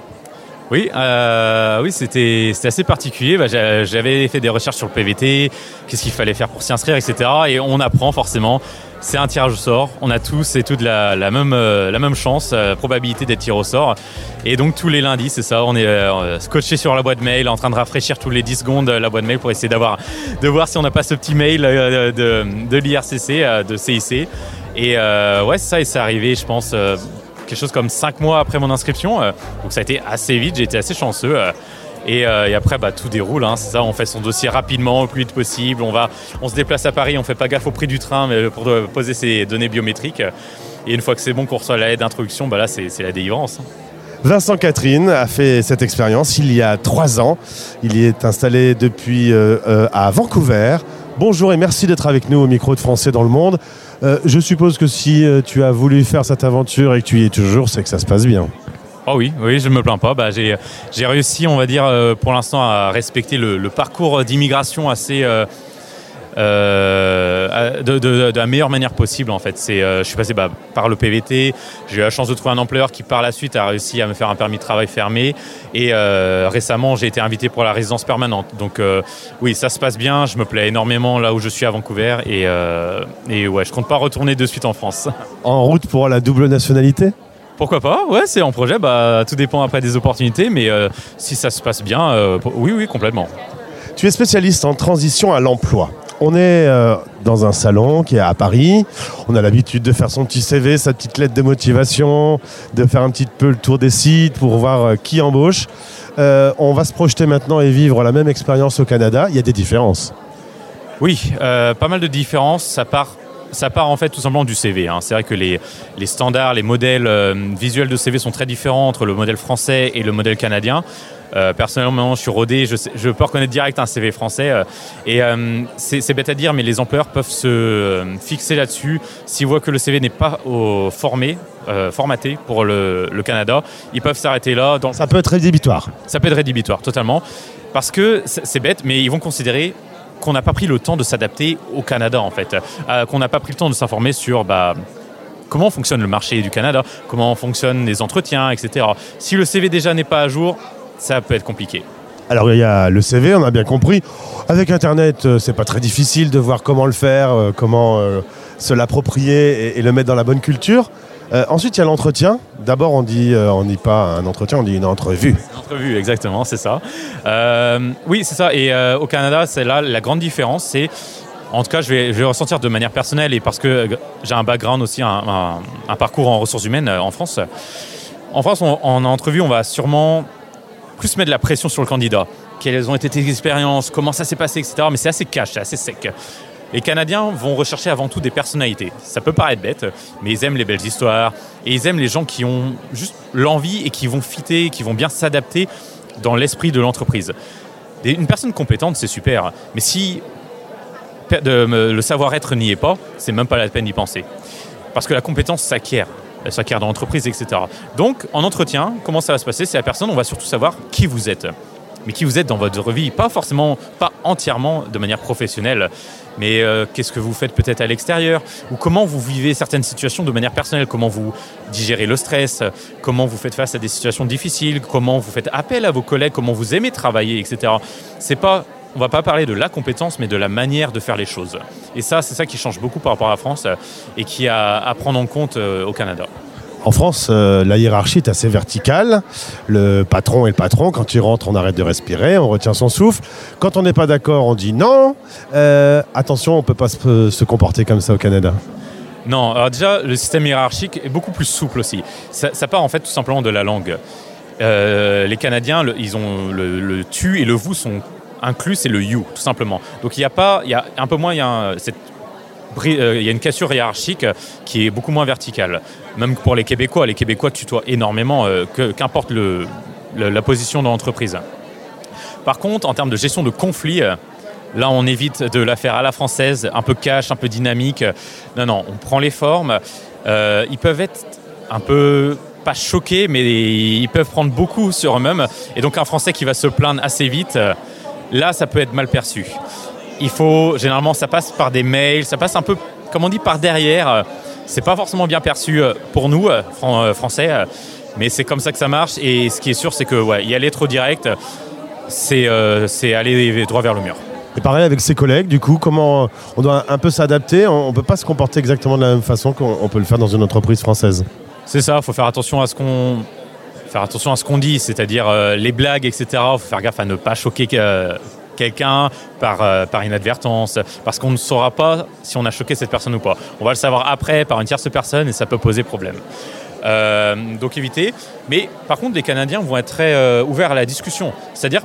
Oui, euh, oui, c'était assez particulier. Bah, j'a- J'avais fait des recherches sur le PVT, qu'est-ce qu'il fallait faire pour s'y inscrire, etc. Et on apprend forcément. C'est un tirage au sort. On a tous et toutes la, la même euh, la même chance, euh, probabilité d'être tiré au sort. Et donc tous les lundis, c'est ça. On est euh, scotché sur la boîte mail, en train de rafraîchir tous les 10 secondes la boîte mail pour essayer d'avoir de voir si on n'a pas ce petit mail de, de l'IRCC, de CIC. Et ouais, ça. Et c'est arrivé, je pense. Quelque chose comme 5 mois après mon inscription. euh, donc ça a été assez vite, j'ai été assez chanceux. euh, et, euh, et après, bah, tout déroule. hein, c'est ça, on fait son dossier rapidement, au plus vite possible. On va, on se déplace à Paris, on fait pas gaffe au prix du train, mais pour poser ses données biométriques. Et une fois que c'est bon, qu'on reçoit la lettre d'introduction, bah là, c'est la délivrance. hein. Vincent Catherine a fait cette expérience il y a trois ans. Il y est installé depuis à Vancouver. Bonjour et merci d'être avec nous au micro de Français dans le monde. Euh, je suppose que si euh, tu as voulu faire cette aventure et que tu y es toujours, c'est que ça se passe bien. Oh oui, oui, je ne me plains pas. Bah, j'ai, réussi, on va dire, euh, pour l'instant, à respecter le parcours d'immigration assez. Euh, de, de- de la meilleure manière possible en fait. C'est, euh, je suis passé bah, par le PVT, j'ai eu la chance de trouver un employeur qui par la suite a réussi à me faire un permis de travail fermé et euh, récemment j'ai été invité pour la résidence permanente. Donc oui, ça se passe bien, je me plais énormément là où je suis à Vancouver et, et ouais, je compte pas retourner de suite en France. En route pour la double nationalité? Pourquoi pas? Ouais, c'est en projet. Bah, tout dépend après des opportunités, mais si ça se passe bien, oui, oui, complètement. Tu es spécialiste en transition à l'emploi. On est euh, dans un salon qui est à Paris. On a l'habitude de faire son petit CV, sa petite lettre de motivation, de faire un petit peu le tour des sites pour voir euh, qui embauche. Euh, on va se projeter maintenant et vivre la même expérience au Canada. Il y a des différences. Oui, pas mal de différences. Ça part, en fait tout simplement du CV. hein. C'est vrai que les, standards, les modèles visuels de CV sont très différents entre le modèle français et le modèle canadien. Euh, personnellement, je suis rodé, je, sais- je peux reconnaître direct un CV français. euh, et euh, c'est bête à dire, mais les employeurs peuvent se fixer là-dessus. S'ils voient que le CV n'est pas au- formé, formaté pour le, le Canada, ils peuvent s'arrêter là. Dans... Ça peut être rédhibitoire. Ça peut être rédhibitoire, totalement. Parce que c'est bête, mais ils vont considérer qu'on n'a pas pris le temps de s'adapter au Canada, en fait. Qu'on n'a pas pris le temps de s'informer sur bah, comment fonctionne le marché du Canada, comment fonctionnent les entretiens, etc. Si le CV déjà n'est pas à jour, ça peut être compliqué. Alors il y a le CV, on a bien compris. Avec Internet, euh, c'est pas très difficile de voir comment le faire, euh, comment euh, se l'approprier et, et le mettre dans la bonne culture. Euh, ensuite, il y a l'entretien. D'abord, on dit, on dit pas un entretien, on dit une entrevue. Entrevue, exactement, c'est ça. Oui, c'est ça. Et au Canada, c'est là la grande différence, c'est en tout cas, je vais, je vais ressentir de manière personnelle et parce que j'ai un background aussi, un, un- un parcours en ressources humaines en France. En France, on- en entrevue, on va sûrement plus mettre de la pression sur le candidat. Quelles ont été tes expériences, comment ça s'est passé, etc. Mais c'est assez cash, assez sec. Les Canadiens vont rechercher avant tout des personnalités. Ça peut paraître bête, mais ils aiment les belles histoires et ils aiment les gens qui ont juste l'envie et qui vont fitter, qui vont bien s'adapter dans l'esprit de l'entreprise. Une personne compétente, c'est super, mais si le savoir-être n'y est pas, c'est même pas la peine d'y penser. Parce que la compétence s'acquiert. Elle s'acquiert dans l'entreprise, etc. Donc, en entretien, comment ça va se passer C'est la personne, on va surtout savoir qui vous êtes. Mais qui vous êtes dans votre vie, pas forcément, pas entièrement de manière professionnelle, mais euh, qu'est-ce que vous faites peut-être à l'extérieur, ou comment vous vivez certaines situations de manière personnelle, comment vous digérez le stress, comment vous faites face à des situations difficiles, comment vous faites appel à vos collègues, comment vous aimez travailler, etc. C'est pas on va pas parler de la compétence, mais de la manière de faire les choses. Et ça, c'est ça qui change beaucoup par rapport à la France euh, et qui a à prendre en compte euh, au Canada. En France, euh, la hiérarchie est assez verticale. Le patron est le patron. Quand il rentre, on arrête de respirer, on retient son souffle. Quand on n'est pas d'accord, on dit non. Euh, attention, on ne peut pas se, se comporter comme ça au Canada. Non, alors déjà, le système hiérarchique est beaucoup plus souple aussi. Ça, ça part en fait tout simplement de la langue. Euh, les Canadiens, le- ils ont le, le tu et le vous sont inclus, c'est le you, tout simplement. Donc il y a pas, il y a un peu moins, il y a euh, une cassure hiérarchique qui est beaucoup moins verticale. Même pour les Québécois, les Québécois tutoient énormément, euh, qu'importe la position dans l'entreprise. Par contre, en termes de gestion de conflits, euh, là, on évite de la faire à la française, un peu cash, un peu dynamique. Non, non, on prend les formes. Ils peuvent être un peu pas choqués, mais ils peuvent prendre beaucoup sur eux-mêmes. Et donc, un Français qui va se plaindre assez vite, là, ça peut être mal perçu. Il faut, généralement, ça passe par des mails, ça passe un peu, comme on dit, par derrière. C'est pas forcément bien perçu euh, pour nous, euh, Fran- euh, Français, mais c'est comme ça que ça marche. Et ce qui est sûr, c'est que ouais, y aller trop direct, c'est euh, aller droit vers le mur. Et pareil avec ses collègues, du coup, comment on doit un peu s'adapter? On ne peut pas se comporter exactement de la même façon qu'on on peut le faire dans une entreprise française. C'est ça, il faut faire attention à ce qu'on faire attention à ce qu'on dit, c'est-à-dire euh, les blagues, etc. Il faut faire gaffe à ne pas choquer euh, quelqu'un par, euh, par inadvertance, parce qu'on ne saura pas si on a choqué cette personne ou pas. On va le savoir après par une tierce personne et ça peut poser problème. Euh, donc éviter. Mais par contre, les Canadiens vont être très ouverts à la discussion. C'est-à-dire,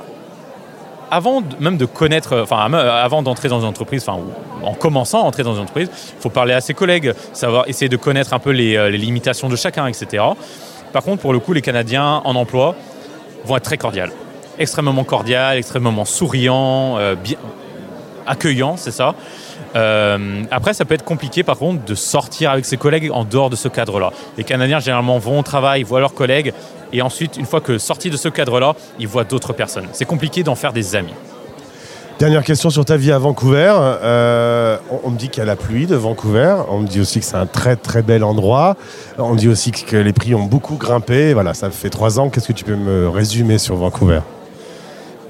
avant même de connaître, enfin avant d'entrer dans une entreprise, enfin en commençant à entrer dans une entreprise, il faut parler à ses collègues, savoir essayer de connaître un peu les limitations de chacun, etc. Par contre, pour le coup, les Canadiens en emploi vont être très cordiales, extrêmement cordiales, extrêmement souriants, euh, bien accueillants, c'est ça. Euh, après, ça peut être compliqué par contre de sortir avec ses collègues en dehors de ce cadre-là. Les Canadiens généralement vont au travail, voient leurs collègues, et ensuite, une fois que sortis de ce cadre-là, ils voient d'autres personnes. C'est compliqué d'en faire des amis. Dernière question sur ta vie à Vancouver. Euh, on, me dit qu'il y a la pluie de Vancouver. On me dit aussi que c'est un très très bel endroit. On me dit aussi que les prix ont beaucoup grimpé. Voilà, ça fait trois ans. Qu'est-ce que tu peux me résumer sur Vancouver?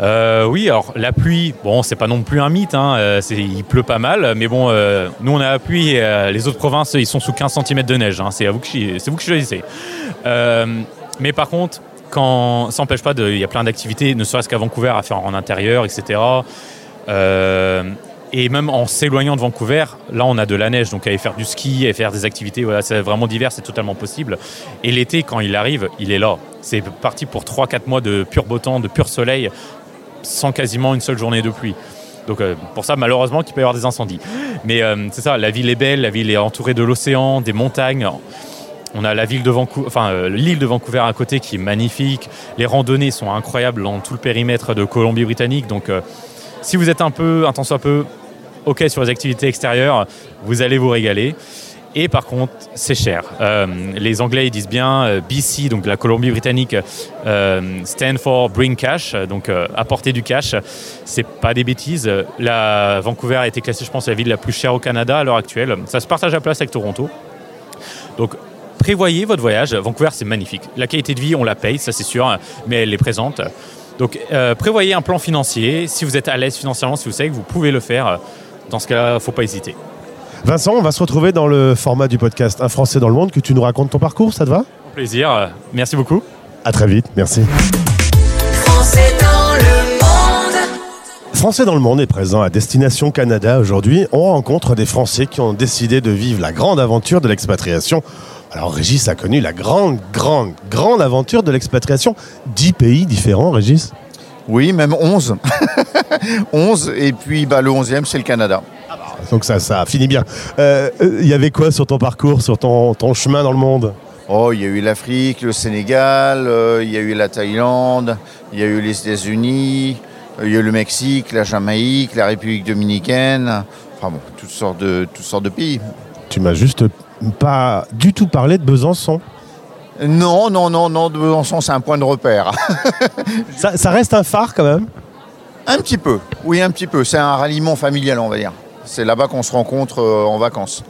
Euh, oui, alors la pluie, bon, c'est pas non plus un mythe, hein, euh, il pleut pas mal, mais bon, nous on a la pluie les autres provinces ils sont sous 15 cm de neige, hein, c'est, vous vous qui choisissez. Mais par contre, ça n'empêche pas, il y a plein d'activités, ne serait-ce qu'à Vancouver, à faire en intérieur, etc. Euh, et même en s'éloignant de Vancouver, là on a de la neige, donc aller faire du ski, et faire des activités, voilà, c'est vraiment divers, c'est totalement possible. Et l'été, quand il arrive, il est là. C'est parti pour 3-4 mois de pur beau temps, de pur soleil, sans quasiment une seule journée de pluie. Donc euh, pour ça, malheureusement, qu'il peut y avoir des incendies. Mais euh, c'est ça, la ville est belle, la ville est entourée de l'océan, des montagnes. On a la ville de Vancouver, enfin l'île de Vancouver à côté qui est magnifique. Les randonnées sont incroyables dans tout le périmètre de Colombie-Britannique. Donc si vous êtes un peu, un tant soit peu, ok sur les activités extérieures, vous allez vous régaler. Et par contre, c'est cher. Euh, les Anglais ils disent bien euh, BC, donc la Colombie-Britannique, euh, stand for bring cash, donc apporter du cash. C'est pas des bêtises. La Vancouver a été classée, je pense, la ville la plus chère au Canada à l'heure actuelle. Ça se partage la place avec Toronto. Donc prévoyez votre voyage. Vancouver, c'est magnifique. La qualité de vie, on la paye, ça c'est sûr, mais elle est présente. Donc euh, prévoyez un plan financier. Si vous êtes à l'aise financièrement, si vous savez que vous pouvez le faire, dans ce cas-là, faut pas hésiter. Vincent, on va se retrouver dans le format du podcast Un Français dans le monde, que tu nous racontes ton parcours, ça te va? Plaisir. Euh, Merci beaucoup. À très vite, merci. Français dans le monde. Français dans le monde est présent à Destination Canada aujourd'hui. On rencontre des Français qui ont décidé de vivre la grande aventure de l'expatriation. Alors Régis a connu la grande, grande, grande aventure de l'expatriation. Dix pays différents, Régis? Oui, même 11. 11, et puis bah, le 11e, c'est le Canada. Donc ça, ça finit bien. Euh, euh, Il y avait quoi sur ton parcours, sur ton, ton chemin dans le monde? Oh, il y a eu l'Afrique, le Sénégal, euh, il y a eu la Thaïlande, il y a eu les États-Unis, euh, il y a eu le Mexique, la Jamaïque, la République dominicaine, enfin bon, toutes sortes de, toutes sortes de pays. Tu m'as juste pas du tout parlé de Besançon. Non, non, non, non, de Besançon, c'est un point de repère. ça, ça reste un phare quand même? Un petit peu, oui, un petit peu. C'est un ralliement familial, on va dire. C'est là-bas qu'on se rencontre euh, en vacances.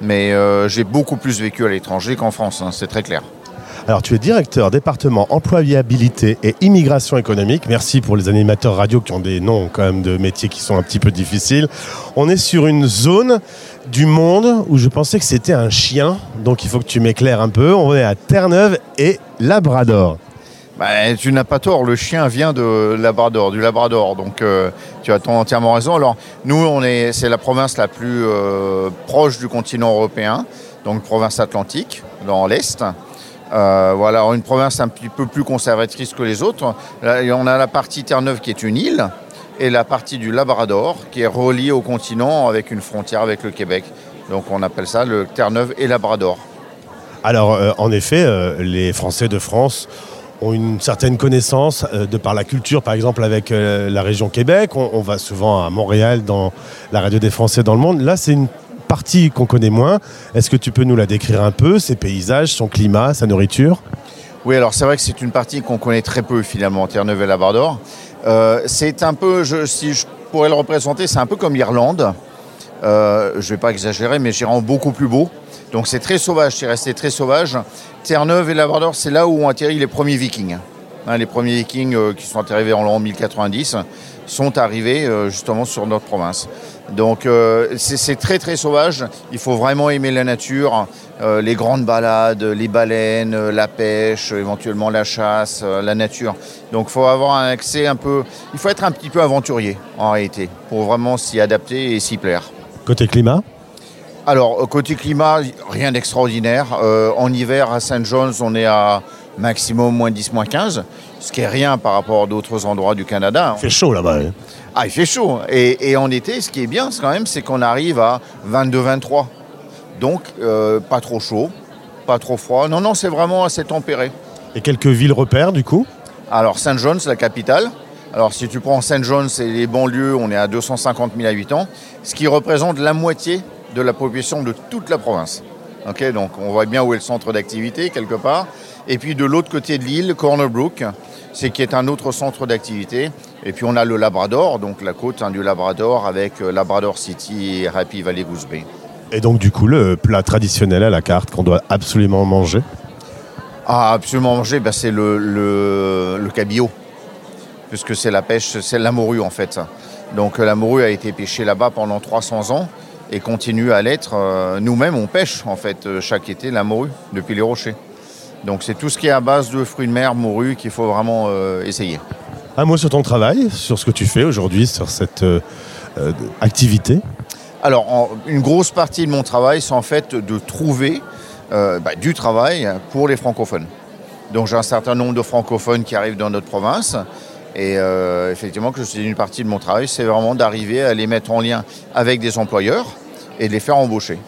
Mais euh, j'ai beaucoup plus vécu à l'étranger qu'en France, hein, c'est très clair. Alors, tu es directeur département employabilité et immigration économique. Merci pour les animateurs radio qui ont des noms quand même de métiers qui sont un petit peu difficiles. On est sur une zone du monde où je pensais que c'était un chien, donc il faut que tu m'éclaires un peu. On est à Terre-Neuve et Labrador. Bah, tu n'as pas tort, le chien vient de Labrador, du Labrador, donc euh, tu as entièrement raison. Alors nous, on est, c'est la province la plus euh, proche du continent européen, donc province atlantique, dans l'est. Euh, voilà, une province un petit peu plus conservatrice que les autres. Là, on a la partie Terre-Neuve qui est une île, et la partie du Labrador qui est reliée au continent avec une frontière avec le Québec. Donc on appelle ça le Terre-Neuve et Labrador. Alors, euh, en effet, euh, les Français de France ont une certaine connaissance de par la culture, par exemple avec la région Québec. On, va souvent à Montréal dans la radio des Français dans le monde. Partie qu'on connaît moins. Est-ce que tu peux nous la décrire un peu, ses paysages, son climat, sa nourriture? Oui, alors c'est vrai que c'est une partie qu'on connaît très peu finalement, Terre-Neuve et Labrador. Euh, c'est un peu, si je pourrais le représenter, c'est un peu comme l'Irlande. Euh, je ne vais pas exagérer, mais j'irai en beaucoup plus beau. Donc c'est très sauvage, c'est resté très sauvage. Terre-Neuve et Labrador, c'est là où ont atterri les premiers vikings. Hein, les premiers vikings euh, qui sont arrivés en l'an 1090 sont arrivés justement sur notre province. Donc euh, c'est très très sauvage. Il faut vraiment aimer la nature, euh, les grandes balades, les baleines, euh, la pêche, éventuellement la chasse, euh, la nature. Donc il faut avoir un accès un peu. Il faut être un petit peu aventurier en réalité pour vraiment s'y adapter et s'y plaire. Côté climat? Alors, côté climat, rien d'extraordinaire. En hiver, à St. John's, on est à maximum moins 10, moins 15, ce qui est rien par rapport à d'autres endroits du Canada. Il fait chaud là-bas. hein. Ah, il fait chaud. Et, et en été, ce qui est bien, c'est quand même, c'est qu'on arrive à 22, 23. Donc, euh, pas trop chaud, pas trop froid. Non, non, c'est vraiment assez tempéré. Et quelques villes repères du coup? Alors, St. John's, la capitale. Alors, si tu prends St. John's et les banlieues, on est à 250 000 habitants, ce qui représente la moitié de la population de toute la province. Ok, donc on voit bien où est le centre d'activité, quelque part. Et puis de l'autre côté de l'île, Corner Brook, c'est qui est un autre centre d'activité. Et puis on a le Labrador, donc la côte hein, du Labrador avec euh, Labrador City et Happy Valley Goose Bay. Et donc du coup, le plat traditionnel à la carte qu'on doit absolument manger Ah, absolument manger, ben, c'est le, le, le cabillaud, puisque c'est la pêche, c'est la morue en fait. Donc euh, la morue a été pêchée là-bas pendant 300 ans et continue à l'être. Euh, Nous-mêmes, on pêche en fait chaque été la morue depuis les rochers. Donc c'est tout ce qui est à base de fruits de mer, morue, qu'il faut vraiment euh, essayer. Un mot sur ton travail, sur ce que tu fais aujourd'hui, sur cette euh, euh, activité Alors, une grosse partie de mon travail, c'est en fait de trouver euh, bah, du travail pour les francophones. Donc, j'ai un certain nombre de francophones qui arrivent dans notre province Et effectivement, que une partie de mon travail, c'est vraiment d'arriver à les mettre en lien avec des employeurs et de les faire embaucher.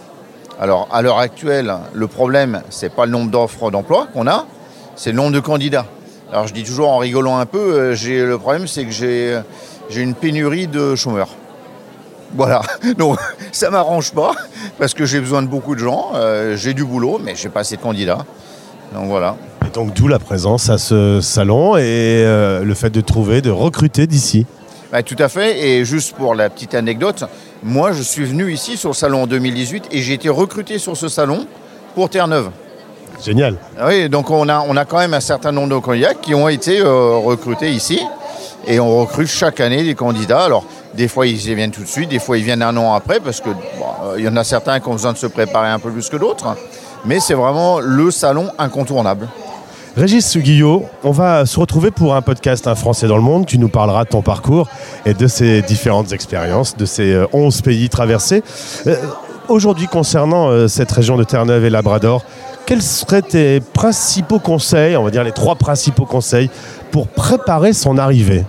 Alors, à l'heure actuelle, le problème, c'est pas le nombre d'offres d'emploi qu'on a, c'est le nombre de candidats. Alors, je dis toujours en rigolant un peu, euh, j'ai le problème, c'est que j'ai j'ai une pénurie de chômeurs. Voilà, donc ça m'arrange pas parce que j'ai besoin de beaucoup de gens, euh, j'ai du boulot, mais j'ai pas assez de candidats. Donc voilà. Et donc d'où la présence à ce salon et euh, le fait de trouver, de recruter d'ici. Bah, tout à fait. Et juste pour la petite anecdote, moi je suis venu ici sur le salon en 2018 et j'ai été recruté sur ce salon pour Terre-Neuve. Génial. Ah Oui, donc on a, on a quand même un certain nombre de candidats qui ont été euh, recrutés ici. Et on recrute chaque année des candidats. Alors, des fois, ils y viennent tout de suite, des fois, ils viennent un an après, parce que bon, euh, il y en a certains qui ont besoin de se préparer un peu plus que d'autres. Mais c'est vraiment le salon incontournable. Régis Guillot, on va se retrouver pour un podcast Un Français dans le monde. Tu nous parleras de ton parcours et de ces différentes expériences, de ces euh, 11 pays traversés. Euh, Aujourd'hui, concernant euh, cette région de Terre-Neuve et Labrador, quels seraient tes principaux conseils, on va dire les trois principaux conseils, pour préparer son arrivée?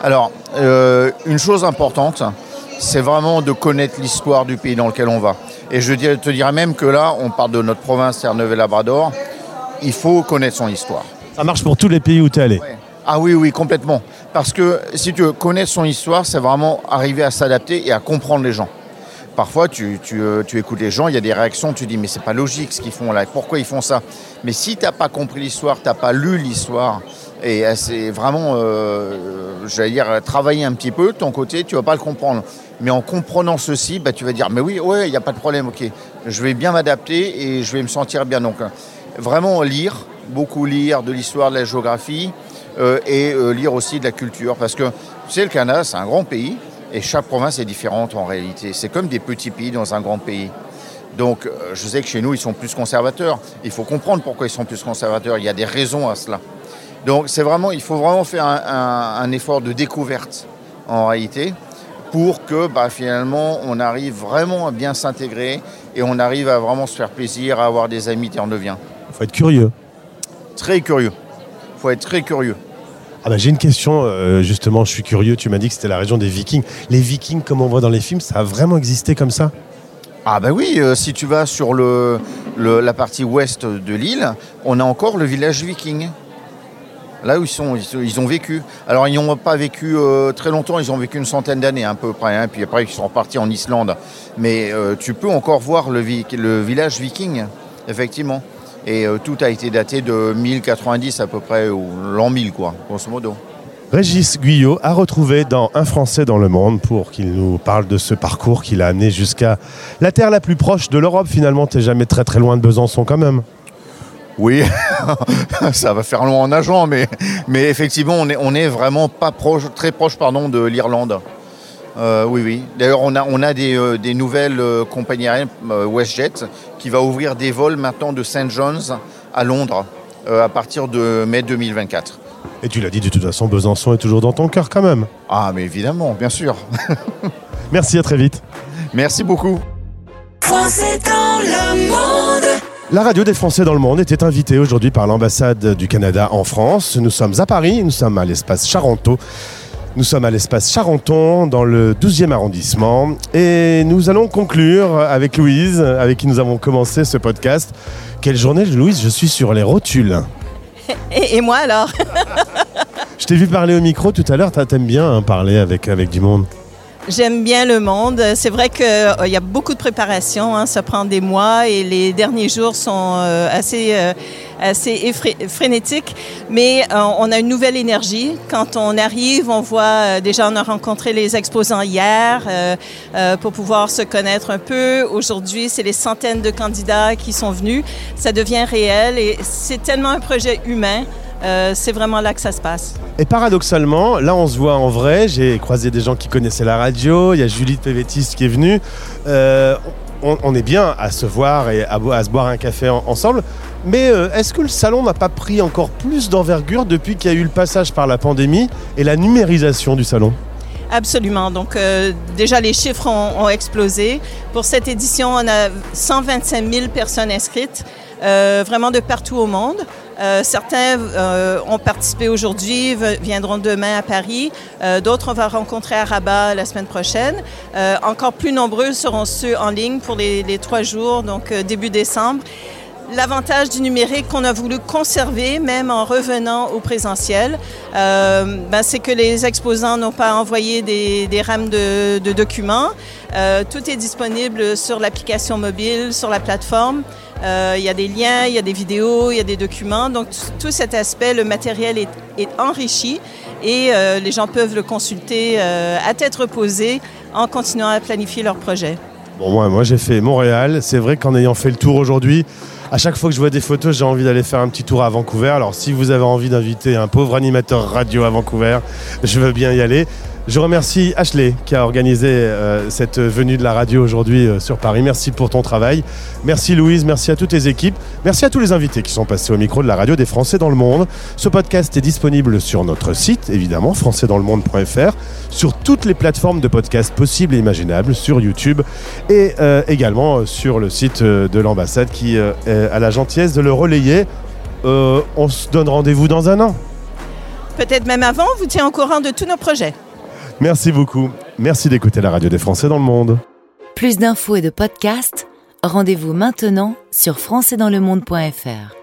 Alors, euh, une chose importante, c'est vraiment de connaître l'histoire du pays dans lequel on va. Et je te dirais même que là, on parle de notre province Terre-Neuve et Labrador, il faut connaître son histoire. Ça marche pour tous les pays où tu es allé. Ah oui, oui, complètement. Parce que si tu veux connaître son histoire, c'est vraiment arriver à s'adapter et à comprendre les gens. Parfois, euh, tu écoutes les gens, il y a des réactions, tu dis mais c'est pas logique ce qu'ils font là, pourquoi ils font ça? Mais si tu n'as pas compris l'histoire, tu n'as pas lu l'histoire, et euh, c'est vraiment, euh, j'allais dire, travailler un petit peu ton côté, tu vas pas le comprendre. Mais en comprenant ceci, bah, tu vas dire mais oui, ouais, il n'y a pas de problème, ok, je vais bien m'adapter et je vais me sentir bien. Donc, vraiment lire, beaucoup lire de l'histoire, de la géographie, et lire aussi de la culture. Parce que, tu sais, le Canada, c'est un grand pays, et chaque province est différente en réalité. C'est comme des petits pays dans un grand pays. Donc, euh, je sais que chez nous, ils sont plus conservateurs. Il faut comprendre pourquoi ils sont plus conservateurs. Il y a des raisons à cela. Donc, c'est vraiment, il faut vraiment faire un, un- un effort de découverte en réalité pour que bah, finalement on arrive vraiment à bien s'intégrer et on arrive à vraiment se faire plaisir, à avoir des amis terneviens. Il faut être curieux. Très curieux. Il faut être très curieux. Ah bah, J'ai une question, euh, justement, je suis curieux. Tu m'as dit que c'était la région des Vikings. Les Vikings, comme on voit dans les films, ça a vraiment existé comme ça? Ah ben oui, euh, si tu vas sur le, la partie ouest de l'île, on a encore le village viking. Là où ils sont, ils, ont vécu. Alors ils n'ont pas vécu euh, très longtemps, ils ont vécu une centaine d'années à peu près, hein, puis après ils sont repartis en Islande. Mais tu peux encore voir le, le village viking, effectivement. Et euh, tout a été daté de 1090 à peu près, ou l'an 1000 quoi, grosso modo. Régis Guyot a retrouvé dans Un Français dans le monde pour qu'il nous parle de ce parcours qu'il a amené jusqu'à la terre la plus proche de l'Europe. Finalement, t'es jamais très très loin de Besançon quand même. Oui, ça va faire long en nageant, mais, mais effectivement, on est vraiment pas proche, très proche pardon, de l'Irlande. Euh, oui, oui. D'ailleurs, on a, on a des, euh, des nouvelles euh, compagnies aériennes, WestJet, qui va ouvrir des vols maintenant de St. John's à Londres euh, à partir de mai 2024. Et tu l'as dit de toute façon, Besançon est toujours dans ton cœur quand même. Ah, mais évidemment, bien sûr. Merci, à très vite. Merci beaucoup. Français dans le monde. La radio des Français dans le monde était invitée aujourd'hui par l'ambassade du Canada en France. Nous sommes à Paris, nous sommes à l'espace Charenton. Nous sommes à l'espace Charenton dans le 12e arrondissement et nous allons conclure avec Louise, avec qui nous avons commencé ce podcast. Quelle journée, Louise, je suis sur les rotules. Et, et moi alors? Je t'ai vu parler au micro tout à l'heure, t'aimes bien hein, parler avec, avec du monde. J'aime bien le monde. C'est vrai qu'il y a beaucoup de préparation. hein. Ça prend des mois et les derniers jours sont euh, assez, euh, assez frénétiques. Mais euh, on a une nouvelle énergie. Quand on arrive, on voit euh, déjà, on a rencontré les exposants hier euh, euh, pour pouvoir se connaître un peu. Aujourd'hui, c'est les centaines de candidats qui sont venus. Ça devient réel et c'est tellement un projet humain. Euh, c'est vraiment là que ça se passe. Et paradoxalement, là on se voit en vrai, j'ai croisé des gens qui connaissaient la radio, il y a Julie de PVTiste qui est venue. Euh, on, est bien à se voir et à, se boire un café en- ensemble, mais euh, est-ce que le salon n'a pas pris encore plus d'envergure depuis qu'il y a eu le passage par la pandémie et la numérisation du salon? Absolument. Donc, euh, déjà, les chiffres ont, ont explosé. Pour cette édition, on a 125 000 personnes inscrites, euh, vraiment de partout au monde. Euh, certains euh, ont participé aujourd'hui, viendront demain à Paris. Euh, D'autres, on va rencontrer à Rabat la semaine prochaine. Euh, encore plus nombreux seront ceux en ligne pour les, les trois jours, donc début décembre. L'avantage du numérique qu'on a voulu conserver, même en revenant au présentiel, euh, ben, c'est que les exposants n'ont pas envoyé des, rames de, documents. Euh, tout est disponible sur l'application mobile, sur la plateforme. Euh, il y a des liens, il y a des vidéos, il y a des documents. Donc tout cet aspect, le matériel est, est enrichi et les gens peuvent le consulter à tête reposée en continuant à planifier leur projet. Bon, moi, moi j'ai fait Montréal. C'est vrai qu'en ayant fait le tour aujourd'hui, à chaque fois que je vois des photos, j'ai envie d'aller faire un petit tour à Vancouver. Alors, si vous avez envie d'inviter un pauvre animateur radio à Vancouver, je veux bien y aller. Je remercie Ashley qui a organisé euh, cette venue de la radio aujourd'hui euh, sur Paris. Merci pour ton travail. Merci Louise, merci à toutes tes équipes. Merci à tous les invités qui sont passés au micro de la radio des Français dans le monde. Ce podcast est disponible sur notre site, évidemment, françaisdanslemonde.fr, sur toutes les plateformes de podcast possibles et imaginables, sur YouTube et euh, également sur le site de l'ambassade qui a la gentillesse de le relayer. On se donne rendez-vous dans un an. Peut-être même avant, vous tient au courant de tous nos projets. Merci beaucoup. Merci d'écouter la radio des Français dans le monde. Plus d'infos et de podcasts, rendez-vous maintenant sur françaisdanslemonde.fr.